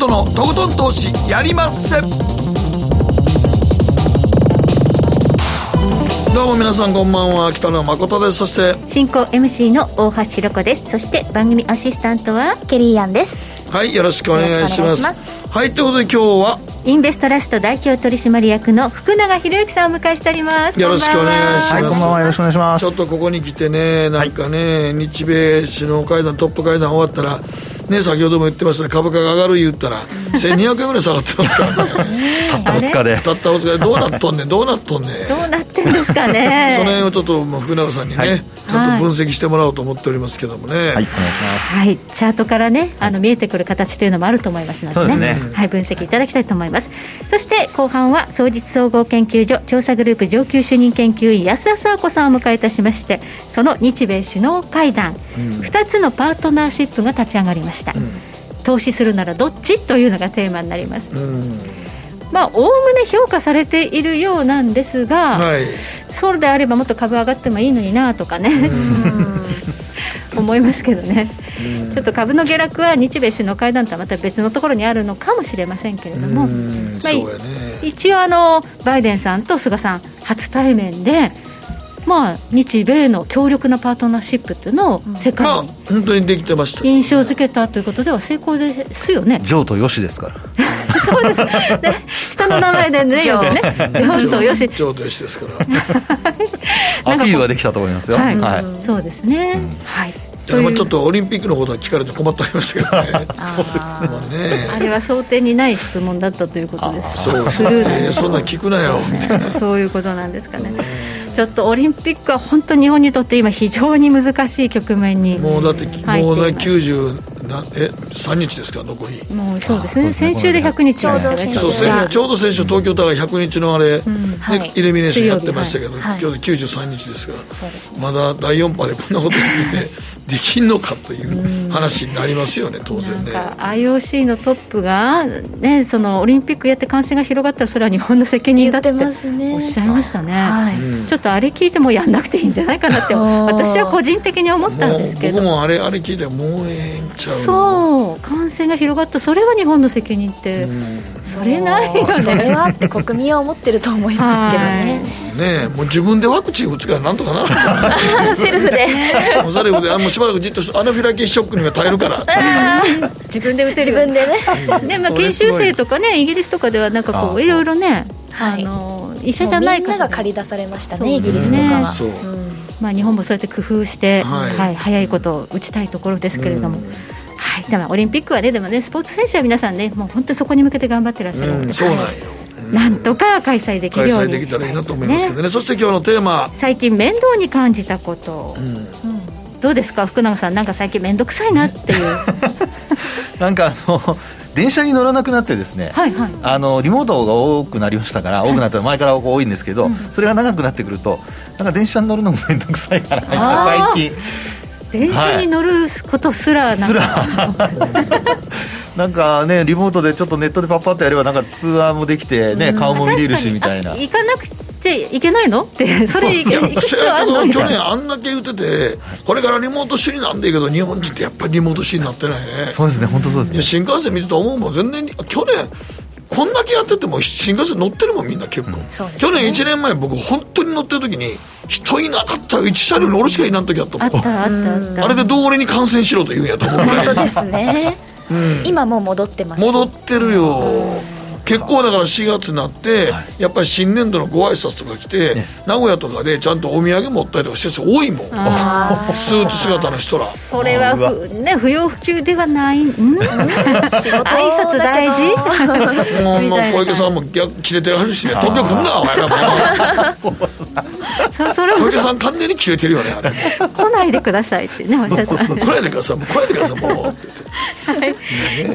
誠のとことん投資やりまっせ。どうも皆さんこんばんは。北野誠です。そして進行 MC の大橋ひろ子です。そして番組アシスタントはケリーアンです。はいよろしくお願いします。はいということで今日はインベストラスト代表取締役の福永博之さんを迎えしております。よろしくお願いします、は。い、こんばんは。よろしくお願いします。ちょっとここに来てねなんかね、はい、日米首脳会談トップ会談終わったらね、先ほども言ってましたね、株価が上がる言ったら、1200円ぐらい下がってますからね。たった2日で。たった2日で、どうなっとんねん、どうなっとんねん。なってんですかね。その辺をちょっと、福永さんにね、はいちゃんと分析してもらおうと思っておりますけどもね。はい、お願いします。はい、チャートからね、あの見えてくる形というのもあると思いますのでね、でねはい、分析いただきたいと思います。そして後半は、総実総合研究所調査グループ上級主任研究員安田沙子さんを迎えいたしまして、その日米首脳会談、うん、2つのパートナーシップが立ち上がりました。うん、投資するならどっちというのがテーマになります。うんまあ、おおむね評価されているようなんですが、はい、そうであればもっと株上がってもいいのになとかね、思いますけどね、ちょっと株の下落は日米首脳会談とはまた別のところにあるのかもしれませんけれども、まあ、一応あの、バイデンさんと菅さん、初対面で、まあ、日米の強力なパートナーシップっていうのを世界に、本当にできてました。印象付けたということでは成功ですよね。ジョーとヨシですから。そうです、ね、下の名前でね、よくね、ジョーとヨシ。ジョーとヨシですから。アピールはできたと思いますよ。はい、はい、そうですね。はい。ちょっとオリンピックのことは聞かれて困ってありましたけどね、そうですね。あれは想定にない質問だったということです、そうスルー、そんな聞くなよ。みたいな、そういうことなんですかね。ちょっとオリンピックは本当に日本にとって今非常に難しい局面に。もうだってもうね90なえ3日ですか残り。もうそうですね。先週で100日ちょうど先週ちょうど先週東京タワー100日のあれ、うん。はい、イルミネーションやってましたけど、はい、今日で93日ですから、まだ第4波でこんなこと言っててできんのかという話になりますよね、当然ね。IOC のトップが、ね、そのオリンピックやって感染が広がったら、それは日本の責任だっておっしゃいましたね、はい、ちょっとあれ聞いてもやんなくていいんじゃないかなって、私は個人的に思ったんですけど、僕もあれあれ聞いて、もうええんちゃうそう、感染が広がった、それは日本の責任って、それないよね。それはって国民は思ってると思いますけどね。ねもう自分でワクチン打つからなんとかな セルフで。もうセルフであもうしばらくじっとアナフィラキシショックには耐えるから。自分で打てる自分でね。で、まあ、研修生とかねイギリスとかではなんかこういろいろねあの医者じゃない方が借り出されましたねイギリスとかは。まあ、日本もそうやって工夫して、はい。早いことを打ちたいところですけれども、はい、でもオリンピックはね、でもね、スポーツ選手は皆さんね、もう本当にそこに向けて頑張ってらっしゃるわけです、そうなんよ。なんとか開催できるように、開催できたらいいなと思いますけどね、そして今日のテーマ。最近面倒に感じたこと、うん、どうですか？福永さんなんか最近面倒くさいなっていう。なんかあの電車に乗らなくなってですね、はいはい、あのリモートが多くなりましたから、多くなったら前から多いんですけど、うん、それが長くなってくるとなんか電車に乗るのも面倒くさいから最近電車に乗ることすらなんか、はい、なんかねリモートでちょっとネットでパッパッとやればなんか通話もできてね、うん、顔も見れるしみたいな。行かなくちゃいけないの？ってそれ行く必要あるの？去年あんだけ言っててこれからリモート主義なんだけど日本人ってやっぱりリモート主義になってないね。そうですね。本当そうですね。新幹線見てて思うもん。全然去年こんだけやってても新幹線乗ってるもんみんな結構、うん。ね、去年1年前僕本当に乗ってる時に人いなかったよ1車両に俺しかいない時あったもん。あったあったあれでどう俺に感染しろと言うんやと思う本当ですね、うん、今もう戻ってます。戻ってるよ、結構だから4月になって、はい、やっぱり新年度のご挨拶とか来て、ね、名古屋とかでちゃんとお土産持ったりとかしてる人多いもん。スーツ姿の人ら。それはね、不要不急ではない。ん。仕事挨拶大事。もう 小池さんも逆切れてるはずしね東京来んなお前ら小池さん完全に切れてるよねあれ。来ないでくださいってねおっしゃった。来ないでください来ないでくださいもう。はい、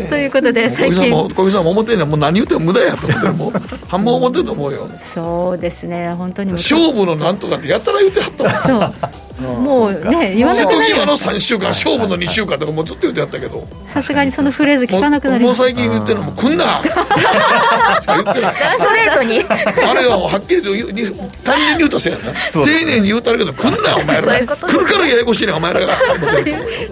ということで最近。小池さんも思ってんねもう何言っても無駄やと思ってもう 半分思ってると思うよ。そうですね。本当に勝負のなんとかってやったら言ってはったもん。そうもうね言わなくなる瀬戸際の3週間勝負の2週間とかもうずっと言ってやったけど。さすがにそのフレーズ聞かなくなりもう最近言ってるのも来んな。しか言ってないストレートに。あれははっきりと単純に言うとせやな。丁寧に言うたるけど来んなお前ら来るからややこしいねお前らが。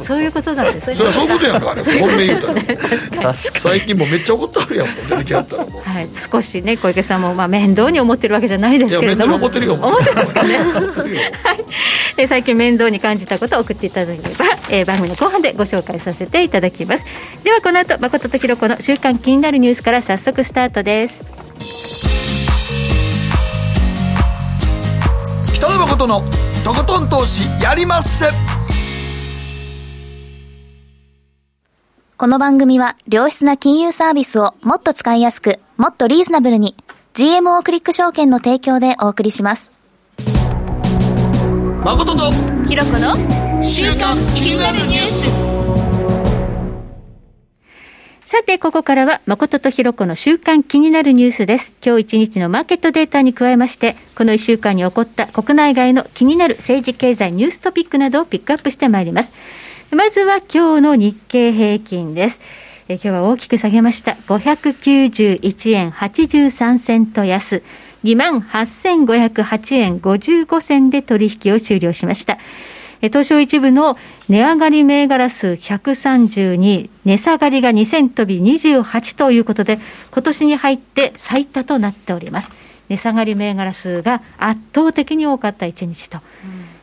そういうことなんですそれはそういうことやんかあれ。本命言うたら。最近もめっちゃ怒ってあるやん出てきはったら。はい少しね小池さんもまあ面倒に思ってるわけじゃないですけれども。思ってるよ思ってますかね。はい最近面倒に感じたことを送っていただければ、えー、番組の後半でご紹介させていただきます。ではこの後誠とひろ子の週間気になるニュースから早速スタートです。北野誠のとことん投資やりまっせ。この番組は良質な金融サービスをもっと使いやすくもっとリーズナブルに GMO クリック証券の提供でお送りします誠とひろ子の週刊気になるニュースさて、ここからは、誠とひろ子の週間気になるニュースです。今日一日のマーケットデータに加えまして、この一週間に起こった国内外の気になる政治経済ニューストピックなどをピックアップしてまいります。まずは今日の日経平均です。え今日は大きく下げました。591円83セント安。28,508円55銭で取引を終了しました。東証一部の値上がり銘柄数132、値下がりが2000飛び28ということで、今年に入って最多となっております。値下がり銘柄数が圧倒的に多かった一日と。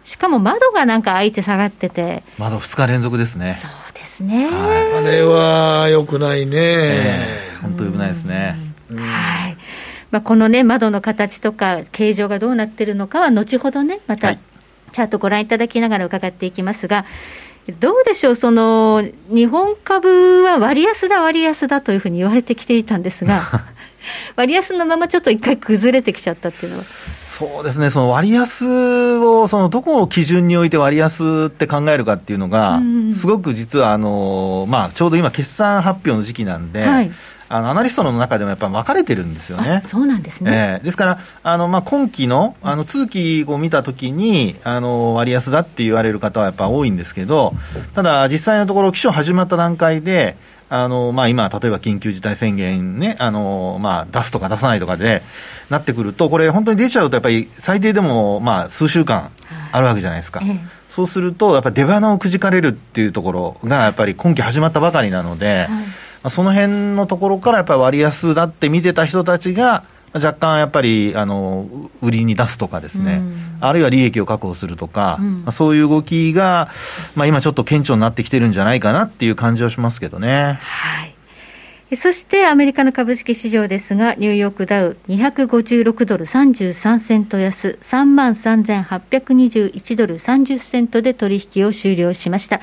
しかも窓がなんか開いて下がってて。窓2日連続ですね。そうですね。はい、あれは良くないね。えー、本当良くないですね。はい。まあ、このね、窓の形とか形状がどうなってるのかは後ほどね、またチャートご覧いただきながら伺っていきますが、どうでしょう、その日本株は割安だ、割安だというふうに言われてきていたんですが、割安のままちょっと一回崩れてきちゃったっていうのは？そうですね、その割安を、そのどこを基準において割安って考えるかっていうのが、すごく実はあの、まあ、ちょうど今、決算発表の時期なんで、はいあのアナリストの中でもやっぱり分かれてるんですよね。そうなんですね。えー、ですから、あのまあ、今期のあの通期を見たときにあの割安だって言われる方はやっぱ多いんですけど、ただ、実際のところ、起訴始まった段階で、あのまあ、今、例えば緊急事態宣言ね、あのまあ、出すとか出さないとかでなってくると、これ、本当に出ちゃうと、やっぱり最低でも、まあ、数週間あるわけじゃないですか。そうすると、やっぱり出花をくじかれるっていうところが、やっぱり今期始まったばかりなので、はいその辺のところからやっぱり割安だって見てた人たちが、若干やっぱりあの売りに出すとかですね、うん、あるいは利益を確保するとか、うん、そういう動きが、まあ、今ちょっと顕著になってきてるんじゃないかなっていう感じはしますけどね。はいそしてアメリカの株式市場ですが、ニューヨークダウ256ドル33セント安、3万3821ドル30セントで取引を終了しました。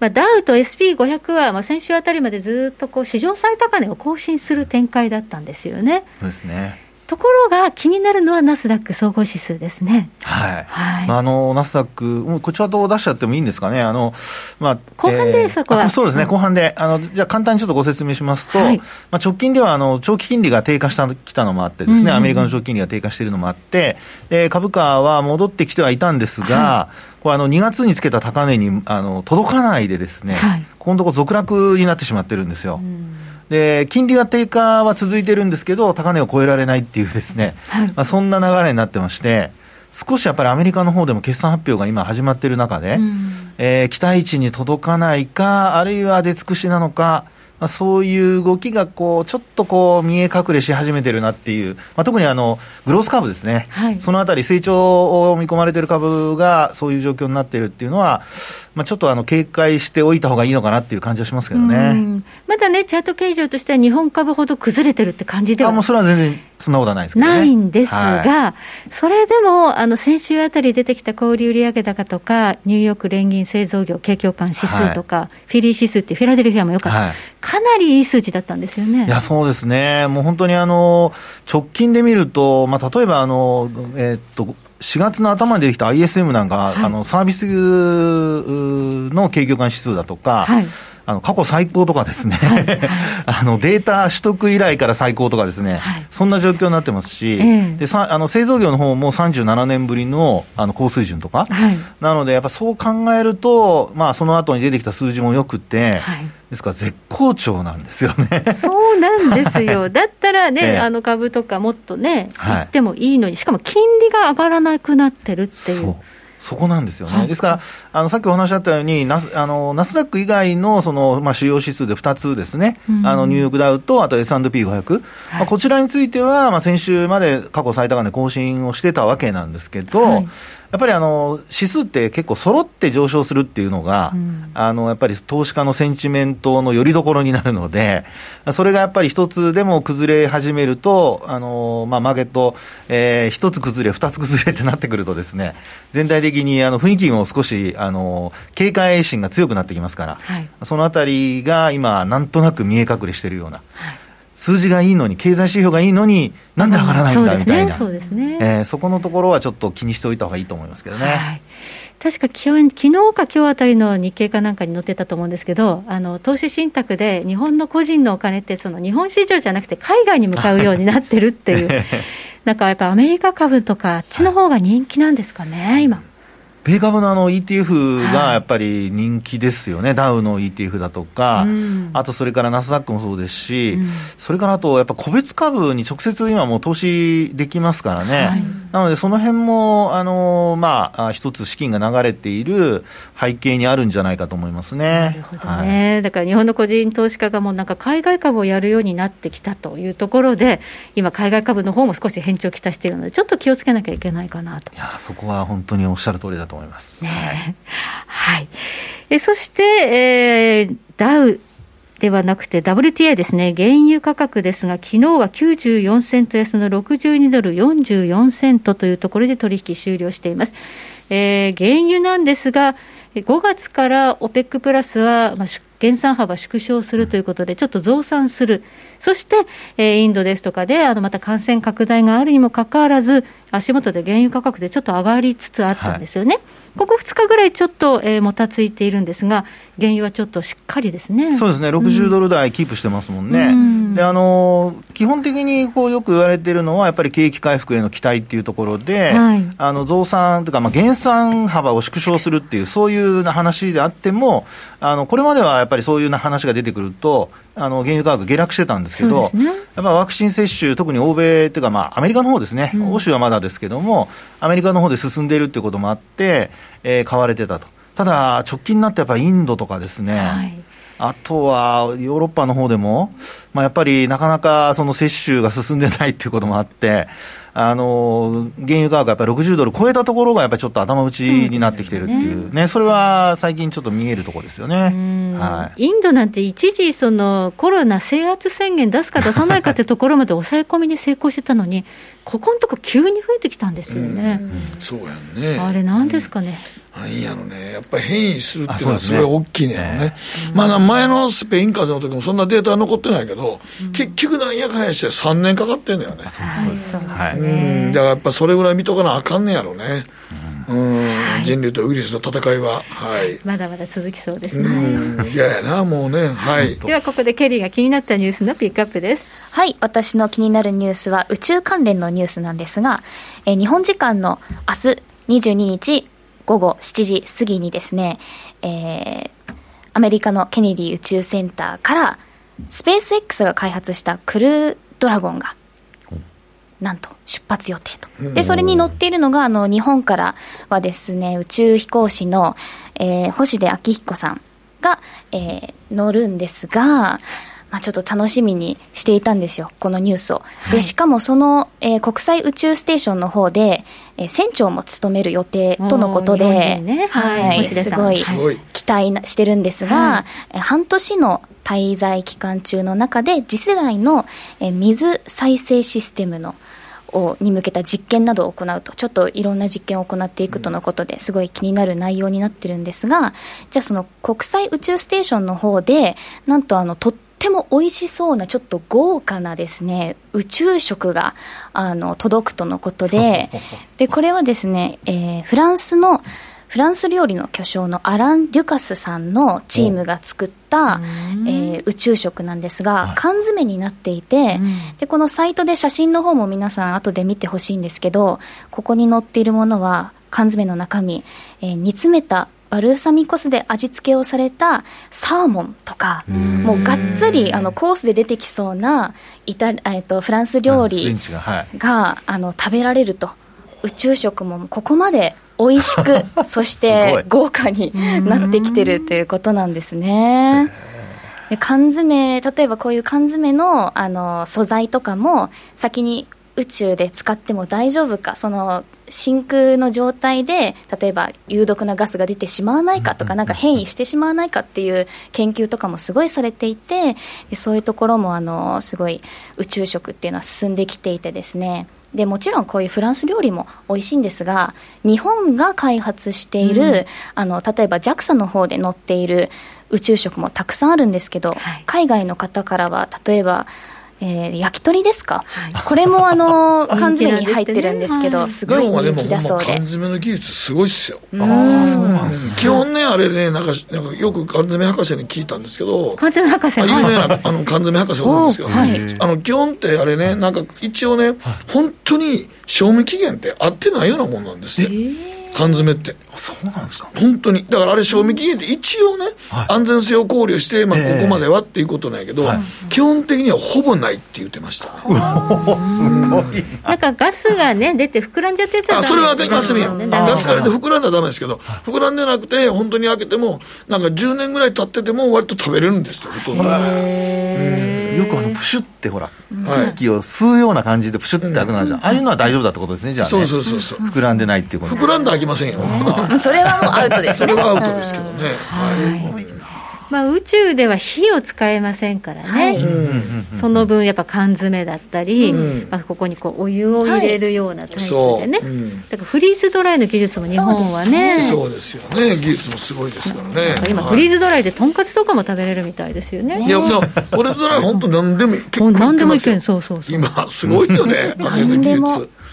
まあ、ダウと SP500 は、まあ、先週あたりまでずっとこう史上最高値を更新する展開だったんですよね。そうですねところが気になるのはナスダック総合指数ですね。はい。はい、まあ、あの、ナスダック、こちらと出しちゃってもいいんですかね。あの、まあ、後半で、そこは。そうですね、後半で。あの、じゃ簡単にちょっとご説明しますと、はい、まあ、直近では、あの、長期金利が低下したきたのもあってですね、うんうん、アメリカの長期金利が低下しているのもあって、で、株価は戻ってきてはいたんですが、はい、これあの2月につけた高値にあの届かないでですね、はい、今度続落になってしまってるんですよ。うん。で金利が低下は続いてるんですけど、高値を超えられないっていうですね、はい、まあ、そんな流れになってまして、少しやっぱりアメリカの方でも決算発表が今始まっている中で、うん、えー、期待値に届かないか、あるいは出尽くしなのか、まあ、そういう動きがこうちょっとこう見え隠れし始めてるなっていう、まあ、特にあのグロース株ですね、はい、そのあたり、成長を見込まれている株がそういう状況になっているっていうのは、まあ、ちょっとあの警戒しておいた方がいいのかなっていう感じはしますけどね。まだね、チャート形状としては、日本株ほど崩れてるって感じではあもうそれは全然そんなことはないですけど、ね、ないんですが、はい、それでもあの先週あたり出てきた小売売上高とか、ニューヨーク連銀製造業景況感指数とか、はい、フィリー指数ってフィラデルフィアもよかった、はい、かなりいい数字だったんですよね。いやそうですね、もう本当にあの直近で見ると、まあ、例えばあの、えー、っと4月の頭に出てきた ISM なんか、はい、あのサービスの景況感指数だとか、はい、あの過去最高とかですね、はい。はい、あのデータ取得以来から最高とかですね、はい、そんな状況になってますし、えー、でさあの製造業の方も37年ぶりのあの高水準とか、はい、なので、やっぱそう考えると、まあ、その後に出てきた数字もよくて、はい、ですから絶好調なんですよね。そうなんですよ。だったらね、えー、あの株とかもっとね、行ってもいいのに、しかも金利が上がらなくなってるっていう。そこなんですよね。はい、ですから、あの、さっきお話あったように、ナス、あの、ナスダック以外の、その、まあ、主要指数で2つですね。うん、あの、ニューヨークダウと、あと S&P500。はい、まあ、こちらについては、まあ、先週まで過去最高値更新をしてたわけなんですけど、はいやっぱりあの指数って結構揃って上昇するっていうのが、うん、あのやっぱり投資家のセンチメントのよりどころになるので、それがやっぱり一つでも崩れ始めると、あのまあ、マーケット、えー、一つ崩れ、二つ崩れってなってくるとですね、全体的にあの雰囲気も少しあの警戒心が強くなってきますから、はい、そのあたりが今、なんとなく見え隠れしているような。はい数字がいいのに、経済指標がいいのに、なんで上がらないんだみたいな、そうですね、えー、そこのところはちょっと気にしておいたほうがいいと思いますけどね。はい。確か昨日か今日あたりの日経かなんかに載ってたと思うんですけど、あの投資信託で日本の個人のお金って、その日本市場じゃなくて海外に向かうようになってるっていう、なんかやっぱアメリカ株とか、あっちの方が人気なんですかね、今。米株のあの ETF がやっぱり人気ですよね、はい、ダウの ETF だとか、うん、あとそれからナスダックもそうですし、うん、それからあとやっぱ個別株に直接今もう投資できますからね、はい、なのでその辺もあのまあ一つ資金が流れている背景にあるんじゃないかと思いますね。なるほどね、はい、だから日本の個人投資家がもうなんか海外株をやるようになってきたというところで、今海外株の方も少し変調をきたしているので、ちょっと気をつけなきゃいけないかなと。いやそこは本当におっしゃる通りだと思います。ね、はい。えそして、えー、ダウではなくて WTI ですね、原油価格ですが、昨日は94セント安の62ドル44セントというところで取引終了しています。えー、原油なんですが、5月から OPEC プラスは、まあ、減産幅縮小するということで、ちょっと増産する、そして、えー、インドですとかで、あのまた感染拡大があるにもかかわらず、足元で原油価格でちょっと上がりつつあったんですよね。はい。ここ2日ぐらいちょっと、えー、もたついているんですが、原油はちょっとしっかりですね。そうですね、60ドル台キープしてますもんね、うん、であの基本的にこうよく言われているのは、やっぱり景気回復への期待っていうところで、はい、あの増産というか、まあ、減産幅を縮小するっていう、そういう話であっても、あのこれまではやっぱりそういう話が出てくると、あの原油価格下落してたんですけど、ね、やっぱワクチン接種、特に欧米というか、まあ、アメリカの方ですね、うん、欧州はまだですけども、アメリカの方で進んでいるっていうこともあって、えー、買われてたと。ただ、直近になってやっぱりインドとかですね、はいあとはヨーロッパの方でも、まあ、やっぱりなかなかその接種が進んでないっていうこともあって、あの原油価格がやっぱり60ドル超えたところがやっぱりちょっと頭打ちになってきてるっていうね、それは最近ちょっと見えるところですよね、はい、インドなんて一時そのコロナ制圧宣言出すか出さないかってところまで抑え込みに成功してたのに、ここのとこ急に増えてきたんですよね。うん、そうやね。あれなんですかね。なんやろね、やっぱり変異するっていうのはすごい大きいねやろね。まあ前のスペイン風邪の時もそんなデータは残ってないけど、結局なんやかんやして3年かかってんだよね。そうです。はい。うん、だからやっぱそれぐらい見とかなあかんねやろね。うん、人類とウイルスの戦いは、はい、まだまだ続きそうですね。いややな、もうね、はい。では、ここでケリーが気になったニュースのピックアップです。はい、私の気になるニュースは宇宙関連のニュースなんですが、えー、日本時間の明日22日午後7時過ぎにですね、えー、アメリカのケネディ宇宙センターからスペース X が開発したクルードラゴンがなんと出発予定と。で、それに乗っているのが、あの、日本からはですね、宇宙飛行士の、えー、星出昭彦さんが、えー、乗るんですが、まあ、ちょっと楽しみにしていたんですよ、このニュースを。で、しかもその、えー、国際宇宙ステーションの方で、えー、船長も務める予定とのことで、ね、はい、すごい期待してるんですが、はい、半年の滞在期間中の中で、次世代の、えー、水再生システムのをに向けた実験などを行うと、ちょっといろんな実験を行っていくとのことですごい気になる内容になってるんですが、じゃあその国際宇宙ステーションの方で、なんとあの、とっても美味しそうな、ちょっと豪華なですね、宇宙食が、あの、届くとのことで、で、これはですね、えー、フランスのフランス料理の巨匠のアラン・デュカスさんのチームが作った、えー、宇宙食なんですが、缶詰になっていて、でこのサイトで写真の方も皆さん後で見てほしいんですけどここに載っているものは缶詰の中身、えー、煮詰めたバルサミコ酢で味付けをされたサーモンとか、もうがっつりあのコースで出てきそうなイタ、えっと、フランス料理が、あの食べられると。宇宙食もここまで美味しく そして豪華になってきてるということなんですね。で缶詰例えばこういう缶詰のあの素材とかも先に宇宙で使っても大丈夫かその真空の状態で例えば有毒なガスが出てしまわないかとかなんか変異してしまわないかっていう研究とかもすごいされていてそういうところもあのすごい宇宙食っていうのは進んできていてですね。でもちろんこういうフランス料理も美味しいんですが日本が開発している、うん、あの例えば JAXA の方で載っている宇宙食もたくさんあるんですけど、はい、海外の方からは例えばえー、焼き鳥ですか、はい、これもあの 缶詰に入ってるんですけど、すごい人気だそうで。缶詰の技術すごいっすよ。ああ、そうなんですね。基本ね、あれね、なんか、なんかよく缶詰博士に聞いたんですけど、缶詰博士有名なあの缶詰博士がおるんですけど、はい、あの基本ってあれね、なんか一応ね、本当に賞味期限って合ってないようなもんなんですね。えー缶詰って。そうなんですか？本当に。だからあれ、賞味期限って一応ね、はい、安全性を考慮して、まあ、ここまではっていうことなんやけど、えーはい、基本的にはほぼないって言ってました、ね。すごい。なんかガスがね、出て膨らんじゃってたあ、それはガスや。ガスが出て膨らんだらダメですけど、膨らんでなくて、本当に開けても、なんか10年ぐらい経ってても、割と食べれるんですよ、ほとんど。よくあのプシュってほら、空気を吸うような感じでプシュって開くのあるじゃん、ああいうのは大丈夫だってことですねじゃあ、ね、そうそうそうそう。膨らんでないっていうこと膨らんで開きませんよ。それはもうアウトです、ね、それはアウトですけどね、はいまあ、宇宙では火を使えませんからね、はい、その分やっぱ缶詰だったり、うん、まあ、ここにこうお湯を入れるようなタイプでね、はい。う。ん、だからフリーズドライの技術も日本はね。そうですよね。技術もすごいですからね。今フリーズドライでとんかつとかも食べれるみたいですよね、いやフリーズドライ本当何でも結構何でもいけんそうそうそう。今すごいよね。何でも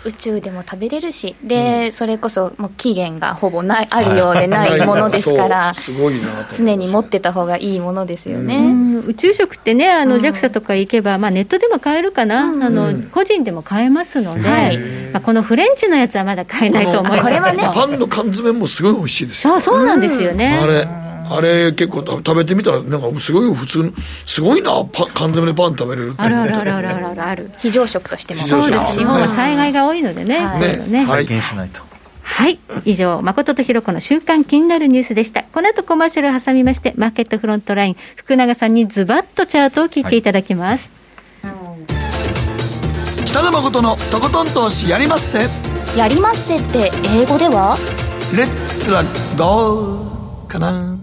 宇宙でも食べれるしで、うん、それこそもう期限がほぼないあるようでないものですから、すごいな常に持ってた方がいいものですよね、宇宙食ってねあの JAXA とか行けば、まあ、ネットでも買えるかな、あの個人でも買えますので、はい、まあ、このフレンチのやつはまだ買えないと思いますこれはね。パンの缶詰もすごい美味しいですよ。そうそうなんですよね、あれあれ結構食べてみたらなんかすごい普通すごいなパ缶詰でパン食べれるってあるあるあるあるあるある非常食としてもそうです日本は災害が多いのでねはいね拝見しないとはい以上誠とひろ子の週間気になるニュースでしたこの後コマーシャル挟みましてマーケットフロントライン福永さんにズバッとチャートを聞いていただきます、はい、北野誠のとことん投資やりまっせやりまっせって英語ではレッツラゴーかな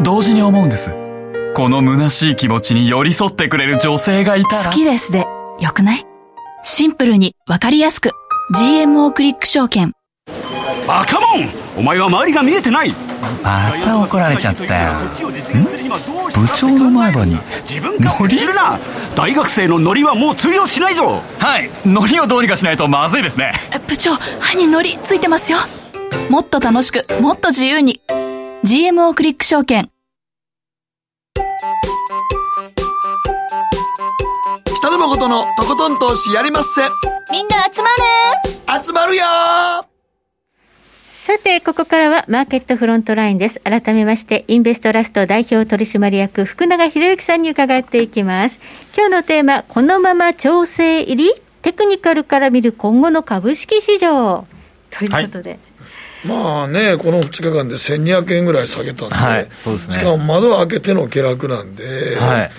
同時に思うんです。この虚しい気持ちに寄り添ってくれる女性がいたら。好きですで、よくない？シンプルにわかりやすく。GMO クリック証券。バカモンお前は周りが見えてないまた怒られちゃったよ。ん部長の前歯に。自分勝手するな大学生のノリはもう通用しないぞはい、ノリをどうにかしないとまずいですね。部長、歯にノリついてますよ。もっと楽しく、もっと自由に。GMO クリック証券。北野誠のとことん投資やりまっせ。みんな集まる集まるよさて、ここからはマーケットフロントラインです。改めまして、インベストラスト代表取締役、福永博之さんに伺っていきます。今日のテーマ、このまま調整入り？テクニカルから見る今後の株式市場。ということで。はいまあね、この2日間で1200円ぐらい下げたんで、はいですね、しかも窓開けての下落なんで、はい、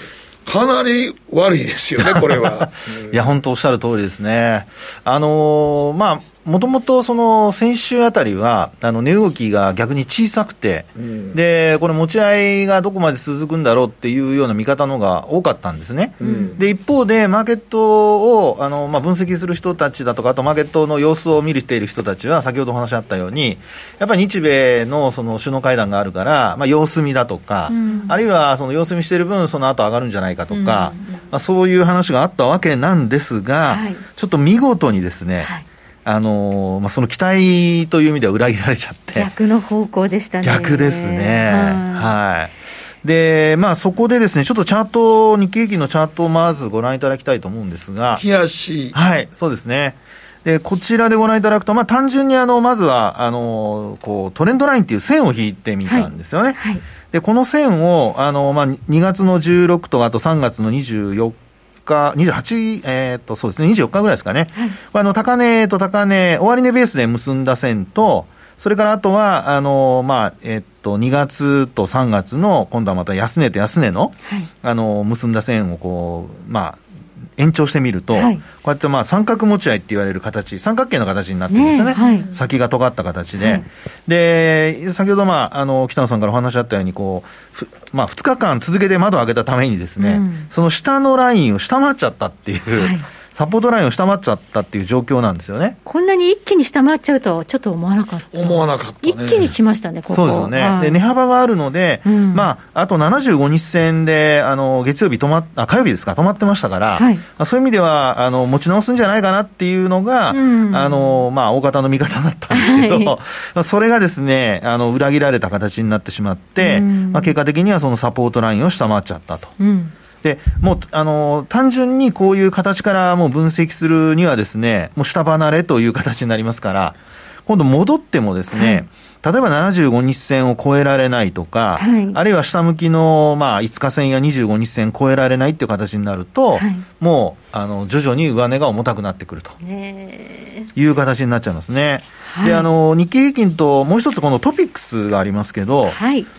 かなり悪いですよね、これは。いや、本当おっしゃる通りですね。あのー、まあ、もともとその先週あたりは、あの値動きが逆に小さくて、うん、で、これ持ち合いがどこまで続くんだろうっていうような見方のが多かったんですね。うん、で、一方で、マーケットを、あの、まあ、分析する人たちだとか、あとマーケットの様子を見ている人たちは、先ほどお話あったように、やっぱり日米のその首脳会談があるから、まあ、様子見だとか、うん、あるいはその様子見している分、その後上がるんじゃないかとか、まあ、そういう話があったわけなんですが、はい、ちょっと見事にですね、はいあのまあ、その期待という意味では裏切られちゃって。逆の方向でしたね。逆ですね。はい。で、まあそこでですね、ちょっとチャート、日経平均のチャートをまずご覧いただきたいと思うんですが。冷やし。はい、そうですね。で、こちらでご覧いただくと、まあ単純にあの、まずは、あの、こう、トレンドラインっていう線を引いてみたんですよね。はい。はい、で、この線を、あの、まあ2月の16とあと3月の24日、28、えー、っと、そうですね、24日ぐらいですかね。はい、あの、高値と高値、終値ベースで結んだ線と、それからあとは、あの、まあ、えっと、2月と3月の、今度はまた安値と安値の、はい、あの、結んだ線をこう、まあ、延長してみると、はい、こうやってまあ三角持ち合いって言われる形、三角形の形になってるんですよね、ねはい、先が尖った形で、はい、で先ほど、まあ、あの北野さんからお話あったようにこう、まあ、2日間続けて窓を開けたためにですね、うん、その下のラインを下回っちゃったっていう。サポートラインを下回っちゃったっていう状況なんですよね。こんなに一気に下回っちゃうとはちょっと思わなかった。思わなかった、ね、一気に来ましたね、ここ。そうですよね。はい、で、値幅があるので、うん、まあ、あと75日線で、あの、月曜日止まっ、あ、火曜日ですか、止まってましたから、はい、そういう意味では、あの、持ち直すんじゃないかなっていうのが、うん、あの、まあ、大方の見方だったんですけど、はい、それがですね、あの、裏切られた形になってしまって、うん、まあ、結果的にはそのサポートラインを下回っちゃったと。うんで、もう、あの、単純にこういう形からもう分析するにはですね、もう下離れという形になりますから、今度戻ってもですね、はい、例えば75日線を超えられないとか、はい、あるいは下向きの、まあ、5日線や25日線超えられないっていう形になると、はい、もう、あの、徐々に上値が重たくなってくるという形になっちゃいますね。で、あの、日経平均ともう一つこのトピックスがありますけど、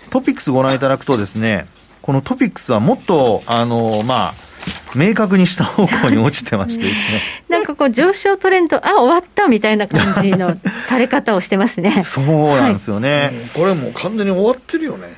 トピックスご覧いただくとですね、このトピックスはもっと、あの、まあ、明確にした方向に落ちてましてですね。なんかこう上昇トレンド、あ、終わったみたいな感じの垂れ方をしてますね。そうなんですよね、はい、これもう完全に終わってるよね。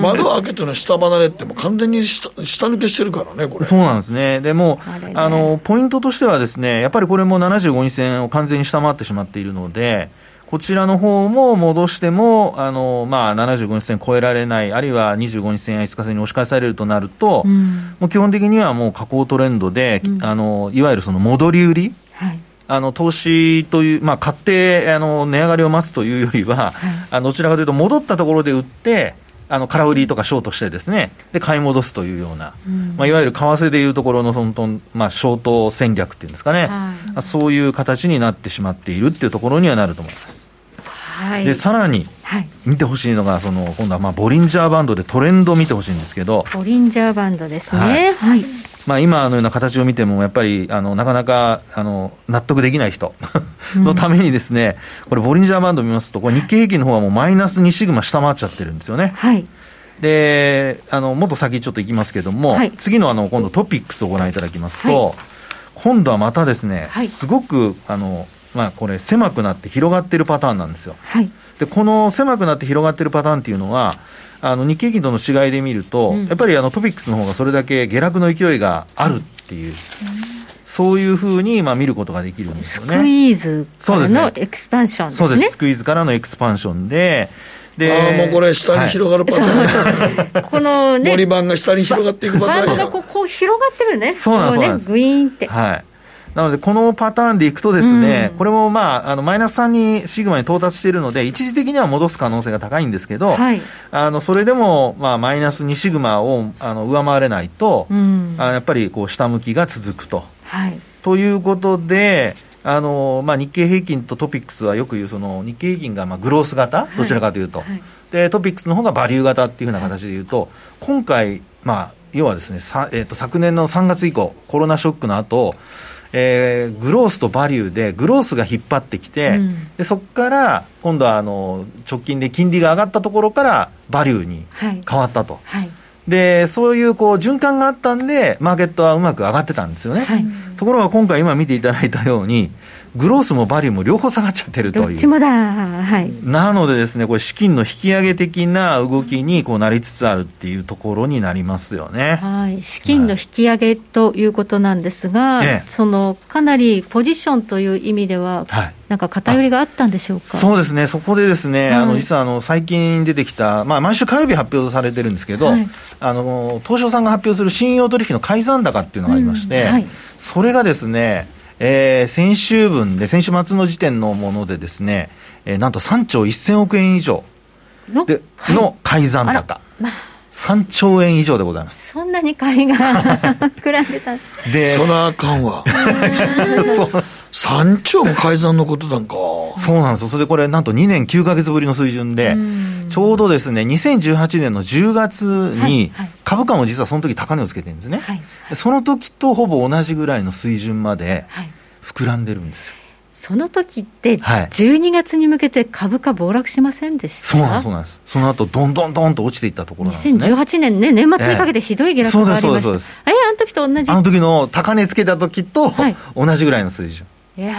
窓を開けての下離れっても完全に下下抜けしてるからね、これ。そうなんですね。でも、ね、あの、ポイントとしてはですね、やっぱりこれも75日線を完全に下回ってしまっているので、こちらの方も戻しても、あの、まあ、75日線超えられない、あるいは25日線や5日線に押し返されるとなると、うん、もう基本的にはもう下降トレンドで、うん、あの、いわゆるその戻り売り、はい。あの投資という、まあ、買ってあの値上がりを待つというよりは、はい、あどちらかというと、戻ったところで売って、あの空売りとかショートしてですね、で買い戻すというような、うん、まあ、いわゆる為替でいうところのその、まあ、ショート戦略っていうんですかね、はい、そういう形になってしまっているっていうところにはなると思います。はい、でさらに見てほしいのがその今度はまあボリンジャーバンドでトレンドを見てほしいんですけど。ボリンジャーバンドですね。はい、まあ、今のような形を見ても、やっぱりあのなかなかあの納得できない人のためにですね、これ、ボリンジャーバンド見ますと、これ、日経平均の方はもうマイナス2シグマ下回っちゃってるんですよね。はい。であのもっと先ちょっといきますけども、はい、次のあの今度トピックスをご覧いただきますと、はい、今度はまたですね、はい、すごくあのまあ、これ、狭くなって広がってるパターンなんですよ。はい、でこの狭くなって広がってるパターンっていうのは、あの日経平均との違いで見ると、うん、やっぱりあのトピックスの方がそれだけ下落の勢いがあるっていう。うんそういうふうにまあ見ることができるんですよね。スクイーズからのエクスパンションですね。そうです。スクイーズからのエクスパンションで、で、ああ、もうこれ下に広がるパターン、はい、そうそうこのね、もうバンドが下に広がっていくパターン。バンドがこうこう広がってるね。そうなんです。ね、グイーンって。はい。なので、このパターンでいくとですね、うん、これもまあ、あの、マイナス3にシグマに到達しているので、一時的には戻す可能性が高いんですけど、はい、あの、それでも、まあ、マイナス2シグマを、あの、上回れないと、うん、あやっぱり、こう、下向きが続くと。はい。ということで、あのまあ、日経平均とトピックスはよく言うその日経平均がまあグロース型、どちらかというと、はい。はい、でトピックスの方がバリュー型っていうふうな形でいうと、今回、まあ、要はですね、さえー、と昨年の3月以降、コロナショックの後えー、グロースとバリューでグロースが引っ張ってきて、うん、でそこから今度はあの直近で金利が上がったところからバリューに変わったと。はいはい。でそういうこう循環があったんで、マーケットはうまく上がってたんですよね、はい、ところが今回、今見ていただいたように、グロースもバリューも両方下がっちゃってるという。どっちもだ。はい。なのでですね、これ資金の引き上げ的な動きにこうなりつつあるっていうところになりますよね。はい。資金の引き上げということなんですが、はい、その、かなりポジションという意味では、はい、なんか偏りがあったんでしょうか？そうですね、そこでですね、はい、あの実はあの最近出てきた、まあ、毎週火曜日発表されてるんですけど、はい、あの東証さんが発表する信用取引の改ざん高っていうのがありまして、うんはい、それがですね、えー、先週分で、先週末の時点のものでですね、えー、なんと3兆1000億円以上。での改ざん高。3兆円以上でございます。そんなに買いが 膨らんでた。でそらあかんわ 3兆も改ざんのことなんか。そうなんですよ。それでこれなんと2年9か月ぶりの水準でちょうどですね2018年の10月に株価も実はその時高値をつけてるんですね、はいはい、その時とほぼ同じぐらいの水準まで膨らんでるんですよ、その時って、12月に向けて株価暴落しませんでした、そうなんそうなんです、その後どんどんどんと落ちていったところなんですね。2018年ね、年末にかけてひどい下落がありました、えー、そうですそうです。えあの時と同じ？あの時の高値つけた時と、同じぐらいの水準。いや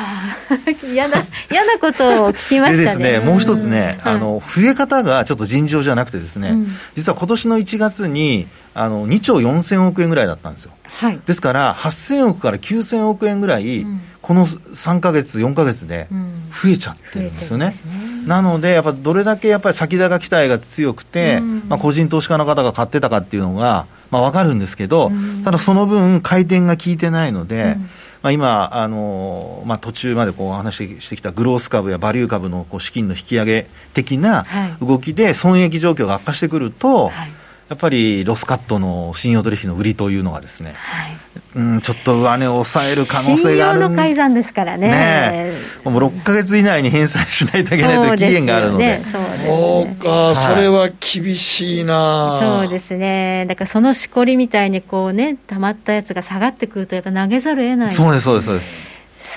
嫌な、嫌なことを聞きましたね。でですね、もう一つね、あの、増え方がちょっと尋常じゃなくてですね、うん、実は今年の1月に、あの、2兆4000億円ぐらいだったんですよ。はい。ですから、8000億から9000億円ぐらい、うん、この3か月、4か月で増えちゃってるんですよね。うん、なので、やっぱどれだけやっぱり先高期待が強くて、まあ、個人投資家の方が買ってたかっていうのが、まあ、わかるんですけど、ただその分、回転が効いてないので、まあ、今、あのまあ、途中までこう話してきたグロース株やバリュー株のこう資金の引き上げ的な動きで損益状況が悪化してくると、はい。やっぱりロスカットの信用取引の売りというのがですね、はい、うん、ちょっと上値を抑える可能性がある。信用の改ざんですからね。ねもう6か月以内に返済しないといけないという期限があるので。そうですね。そうか、それは厳しいな。そうですね。だからそのしこりみたいにこうねたまったやつが下がってくるとやっぱ投げざるを得ない。そうですそうですそうです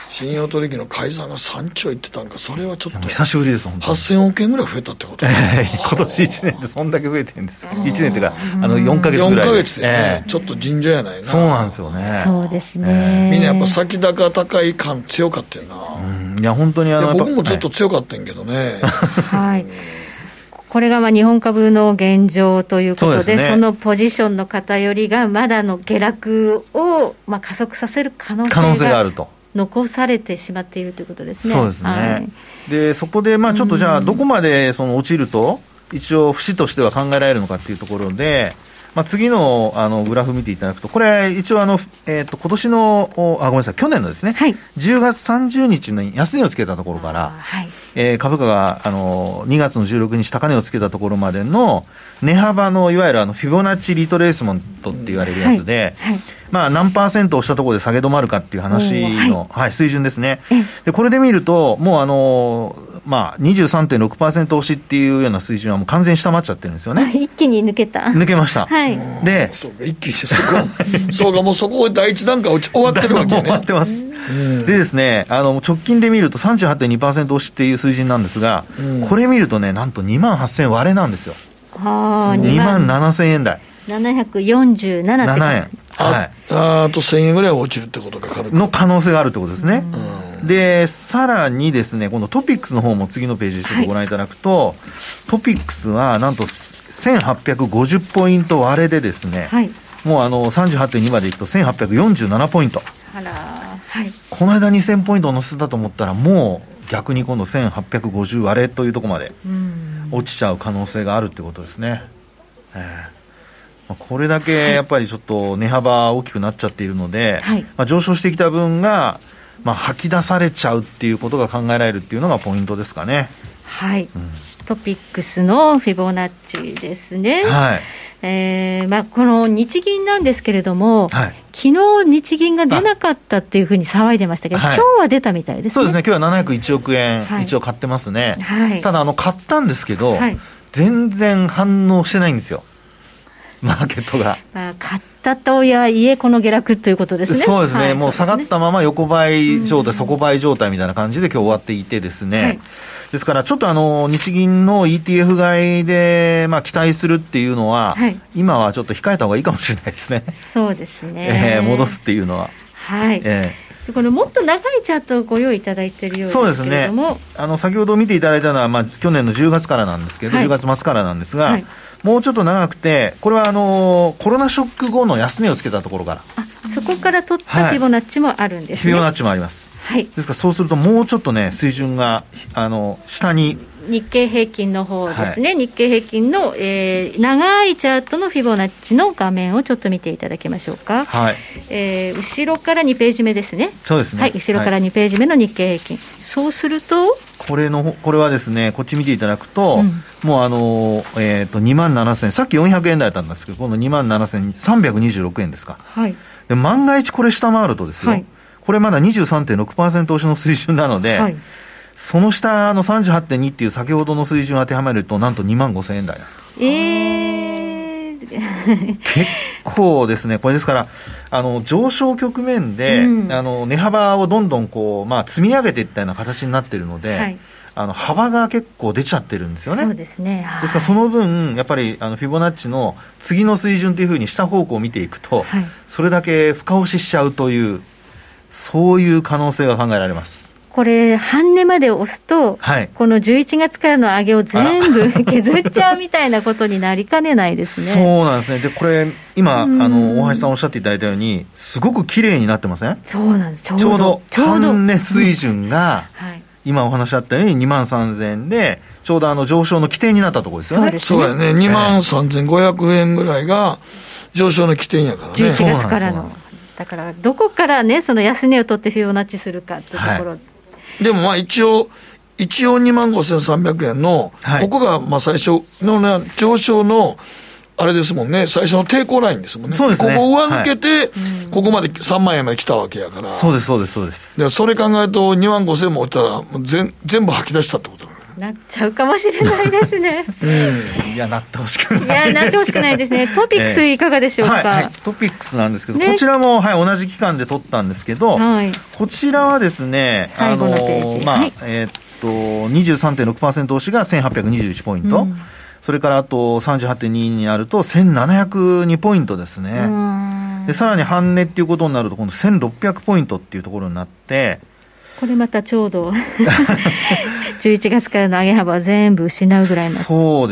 信用取引の改ざんが3兆いってたんか、それはちょっと、久しぶりです、本当8000億円ぐらい増えたってこと、えー、今年1年でそんだけ増えてるんですよ、1年っていうか、あの4か月ぐらい。4か月でね、えー、ちょっと尋常やないな、そうなんですよね、そうですね、えー、みんなやっぱ先高高い感強かったよな、うん、いや、本当にあの僕もずっと強かったんけどね。はい、これがまあ日本株の現状ということで、そね、そのポジションの偏りがまだの下落をまあ加速させる可能性があると。残されてしまっているということですね。そうですね。はい、で、そこで、まあちょっとじゃあ、どこまでその落ちると、一応、節としては考えられるのかっていうところで、まあ、次のあのグラフ見ていただくと、これ、一応あの、えーと、今年のあ、ごめんなさい、去年のですね、はい、10月30日の安値をつけたところから、はい、えー、株価があの2月の16日、高値をつけたところまでの値幅のいわゆるあのフィボナッチリトレースモントって言われるやつで、はいはい、まあ、何パーセント押したところで下げ止まるかっていう話の、はい、水準ですね。で、これで見ると、もうあのまあ、23.6%押しっていうような水準はもう完全に下回っちゃってるんですよね。一気に抜けた。抜けました。はい。で、そうか、一気にして、そこ、そうか、もうそこ第一段階終わってるわけね。終わってます。でですね、あの、直近で見ると38.2%押しっていう水準なんですが、これ見るとね、なんと2万8000割れなんですよ。はあ、2万7000円台。747円。はい。あと1000円ぐらい落ちるってことか、の可能性があるってことですね。で、さらにですね、このトピックスの方も次のページちょっとご覧いただくと、はい、トピックスはなんと1850ポイント割れでですね、はい、もうあの38.2までいくと1847ポイント。あら、はい。この間2000ポイント乗せたと思ったら、もう逆に今度1850割れというところまで落ちちゃう可能性があるってことですね。えー。これだけやっぱりちょっと値幅大きくなっちゃっているので、はい、まあ、上昇してきた分が、まあ、吐き出されちゃうっていうことが考えられるっていうのがポイントですかね。はい、うん、トピックスのフィボナッチですね。はいえーまあ、この日銀なんですけれども、はい、昨日日銀が出なかったっていうふうに騒いでましたけど、はい、今日は出たみたいですね。そうですね、今日は701億円、はい、一応買ってますね。はい、ただあの、買ったんですけど、はい、全然反応してないんですよ。マーケットが。まあ、買ったとはいえ、この下落ということですね。そうですね、はい、もう下がったまま横ばい状態、底ばい状態みたいな感じで今日終わっていてですね、はい、ですからちょっとあの、日銀の ETF 買いで、まあ、期待するっていうのは、はい、今はちょっと控えた方がいいかもしれないですね。そうですね。えー、戻すっていうのは。はい。えーこれもっと長いチャートをご用意いただいているようですけれども。そうですね。あの先ほど見ていただいたのは、まあ、去年の10月からなんですけど、はい、10月末からなんですが、はい、もうちょっと長くてこれはあのコロナショック後の安値をつけたところから。あそこから取ったフィボナッチもあるんですね、フィボナッチもあります。はい、ですからそうするともうちょっとね水準があの下に日経平均の方ですね、はい、日経平均の、えー、長いチャートのフィボナッチの画面をちょっと見ていただきましょうか、はい、えー、後ろから2ページ目ですね、そうですね、はい、後ろから2ページ目の日経平均、はい、そうすると、これのこれはですね、こっち見ていただくと、うん、もうあの、えーと、2万7000、さっき400円台だったんですけど、この2万7326円ですか。はい。で万が一これ下回るとですよ、はい、これまだ23.6%押しの水準なので、はい、その下の38.2っていう先ほどの水準を当てはめると、なんと2万5000円台えー、結構ですね、これですから、あの上昇局面で、うん、あの値幅をどんどんこう、まあ、積み上げていったような形になっているので、はい。あの幅が結構出ちゃってるんですよね。そうですね。はい、ですからその分、やっぱりあのフィボナッチの次の水準というふうに下方向を見ていくと、はい、それだけ深押ししちゃうという、そういう可能性が考えられます。これ、半値まで押すと、はい、この11月からの上げを全部削っちゃうみたいなことになりかねないですね。そうなんですね。で、これ、今、あの、大橋さんおっしゃっていただいたように、すごく綺麗になってません？そうなんです。ちょうど、ちょうど半値水準が、はい、今お話あったように2万3000円で、ちょうどあの上昇の起点になったところですよね。そうやね。2万3500円ぐらいが上昇の起点やからね。11月からの。だから、どこからね、その安値を取ってフィボナッチするかっていうところ。はいでもまあ一応、一応2万5300円の、はい、ここがまあ最初の、ね、上昇の、あれですもんね、最初の抵抗ラインですもんね。そうですね。ここ上抜けて、はい、ここまで3万円まで来たわけやから。そうです、そうです、そうです。で、それ考えると2万5千も落ちたら、全全部吐き出したってことなっちゃうかもしれないですね。うん、いや、なってほしくない、いや、なってほしくないですね。トピックスいかがでしょうか、えーはいはい、トピックスなんですけど、ね、こちらも、はい、同じ期間で取ったんですけど、はい、こちらはですね、あのまあ、はい、えー、っと、23.6%押しが1821ポイント。うん。それからあと38.2になると1702ポイントですね。で、さらに半値っていうことになると今度1600ポイントっていうところになって、これまたちょうど 11月からの上げ幅は全部失うぐらいの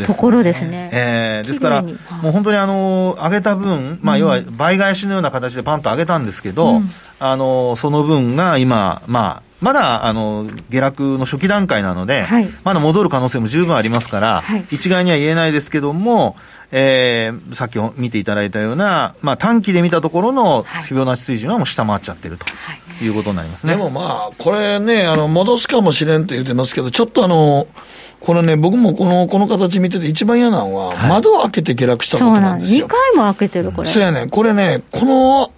ところですね。えー、ですから、もう本当にあの上げた分、まあ、要は倍返しのような形でパンと上げたんですけど、うん、あのその分が今、まあ、まだあの下落の初期段階なので、はい、まだ戻る可能性も十分ありますから、はい、一概には言えないですけども、えー、さっき見ていただいたような、まあ、短期で見たところのフィボナッチ水準はもう下回っちゃってると。いうことになりますね、でもまあ、これね、あの戻すかもしれんと言ってますけど、ちょっとあの、これね、僕もこのこの形見てて、一番嫌なのは、窓を開けて下落したことなんですよ。2回も開けてる、これ。そうやね、これね、この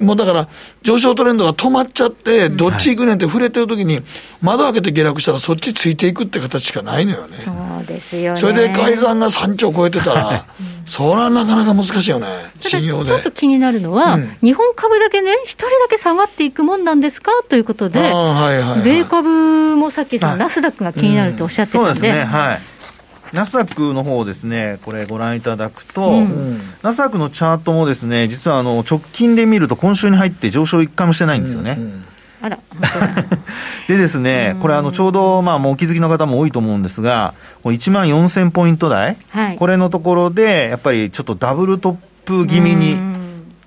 もうだから、上昇トレンドが止まっちゃって、どっち行くねんって触れてるときに、窓開けて下落したら、そっちついていくって形しかないのよね。そうですよね。それで改ざんが3兆超えてたら、それはなかなか難しいよね、信用で。ちょっと気になるのは、うん、日本株だけね、一人だけ下がっていくもんなんですか？ということで、はいはいはい、米株もさっきナスダックが気になるとおっしゃってたんで、うん、そうですね、はい。ナスダックの方ですね、これご覧いただくと、うん、ナスダックのチャートもですね、実はあの直近で見ると今週に入って上昇一回もしてないんですよね。うんうんあら、でですね、これあの、ちょうど、まあ、もうお気づきの方も多いと思うんですが、1万4000ポイント台、はい、これのところで、やっぱりちょっとダブルトップ気味に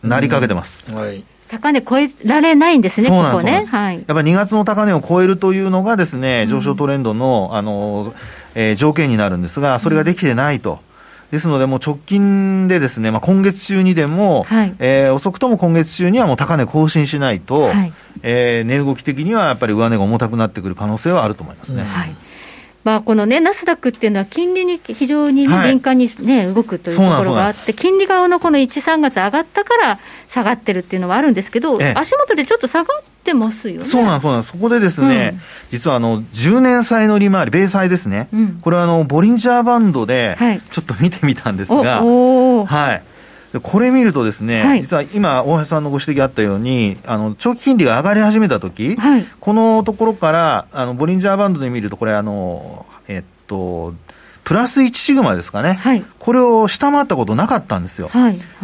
なりかけてます。はい。高値超えられないんですね、そうなんです、ね、はい、やっぱり2月の高値を超えるというのがですね、上昇トレンドの、あの、えー、条件になるんですが、それができてないと。ですので、もう直近でですね、まあ、今月中にでも、はい、えー、遅くとも今月中にはもう高値更新しないと、はい、えー、値動き的にはやっぱり上値が重たくなってくる可能性はあると思いますね。はいまあ、このね、ナスダックっていうのは、金利に非常に、ねはい、敏感に、ね、動くというところがあって、金利側のこの1、3月上がったから下がってるっていうのはあるんですけど、ええ、足元でちょっと下がってますよね。そうなんそうなんそこでですね、うん、実はあの10年債の利回り、米債ですね、うん、これはあのボリンジャーバンドでちょっと見てみたんですが、はい、これ見るとですね、はい、実は今、大橋さんのご指摘あったように、あの長期金利が上がり始めたとき、はい、このところからあのボリンジャーバンドで見ると、これあの、えっと、プラス1シグマですかね、はい、これを下回ったことなかったんですよ。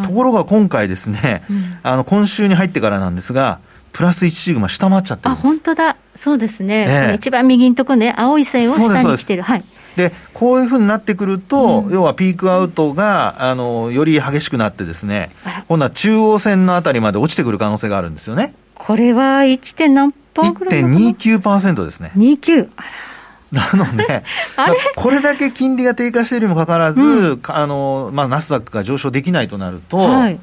ところが今回ですね、うん、あの今週に入ってからなんですが、プラス1シグマ下回っちゃってるあ本当だ。そうですね、えー、一番右のとこね青い線を下に来てる。はいでこういうふうになってくると、うん、要はピークアウトがあのより激しくなってですね今度は中央線のあたりまで落ちてくる可能性があるんですよね。これは 1. 点何パーぐらい1.29%ですね。29あら。なので、これだけ金利が低下しているにもかかわらず、うん、あのまあ、ナスダックが上昇できないとなると、はい、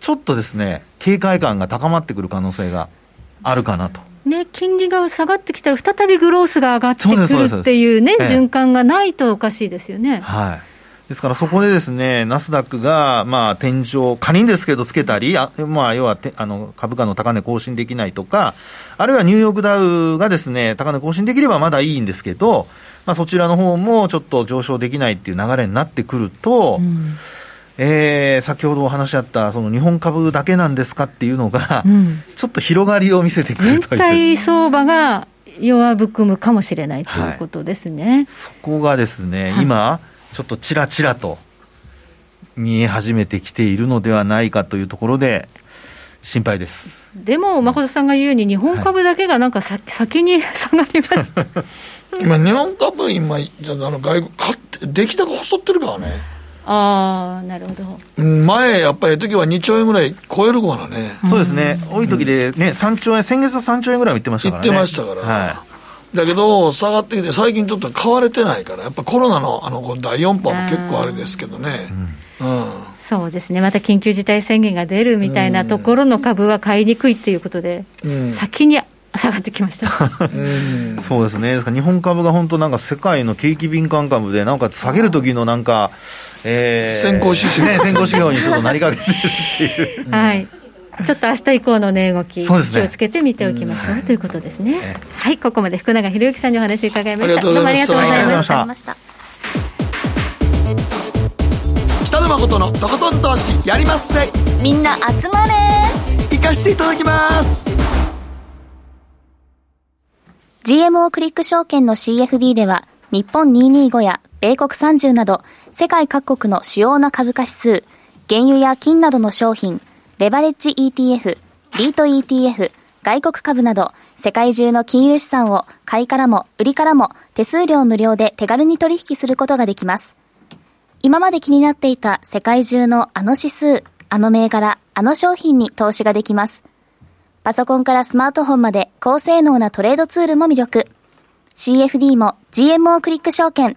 ちょっとですね、警戒感が高まってくる可能性があるかなと。ね、金利が下がってきたら、再びグロースが上がってくるっていうね、循環がないとおかしいですよね。はい。ですからそこでですね、ナスダックが、まあ、天井、仮にですけどつけたり、あまあ、要はあの株価の高値更新できないとか、あるいはニューヨークダウがですね、高値更新できればまだいいんですけど、まあ、そちらの方もちょっと上昇できないっていう流れになってくると、うんえー、先ほどお話しあったその日本株だけなんですかっていうのが、うん、ちょっと広がりを見せてくるという。全体相場が弱含むかもしれないということですね、はい、そこがですね、はい、今ちょっとちらちらと見え始めてきているのではないかというところで心配です。でも誠さんが言うように日本株だけがなんかさ、はい、先に下がりました。今日本株今あの外国買って出来高細ってるからねああ、なるほど。前、やっぱり時は2兆円ぐらい超えるからね。そうですね。多い時でね、3兆円、先月は3兆円ぐらい言ってましたからね。言ってましたから。はい。だけど、下がってきて、最近ちょっと買われてないから、やっぱコロナのあの第4波も結構あれですけどね。うん、うんそうですね、また緊急事態宣言が出るみたいなところの株は買いにくいっていうことで、うん、先に下がってきました そうですね、日本株が本当、なんか世界の景気敏感株で、なおかつ下げる時のなんか、えー、先行指標、ね、先行指標にちょっとなりかけてるっていう。はいちょっと明日以降の値動き、ね、気をつけて見ておきましょう、ということですね。えー、はい、ここまで福永博之さんにお話を伺いました。どうもありがとうございました。北野誠のとことん投資やりまっせ。みんな集まれ。行かしていただきます。GMO クリック証券の CFD では、日本225や米国30など、世界各国の主要な株価指数、原油や金などの商品、レバレッジ ETF、リート ETF、外国株など、世界中の金融資産を買いからも売りからも手数料無料で手軽に取引することができます。今まで気になっていた世界中のあの指数、あの銘柄、あの商品に投資ができます。パソコンからスマートフォンまで高性能なトレードツールも魅力。CFD も GMO クリック証券。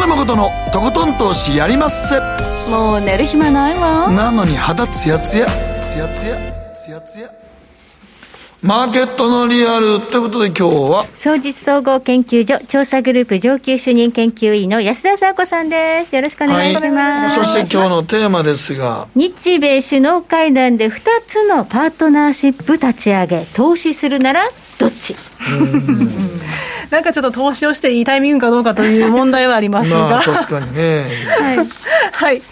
北野誠のとことん投資やりまっせ。もう寝る暇ないわ。なのに肌ツヤツヤ、ツヤツヤ、ツヤツヤ。マーケットのリアルということで今日は。総実総合研究所調査グループ上級主任研究員の安田沙子さんです。よろしくお願いします、はい、そして今日のテーマですが。日米首脳会談で2つのパートナーシップ立ち上げ投資するならどっち？なんかちょっと投資をしていいタイミングかどうかという問題はありますが、まあ、確かにね。はい、はい、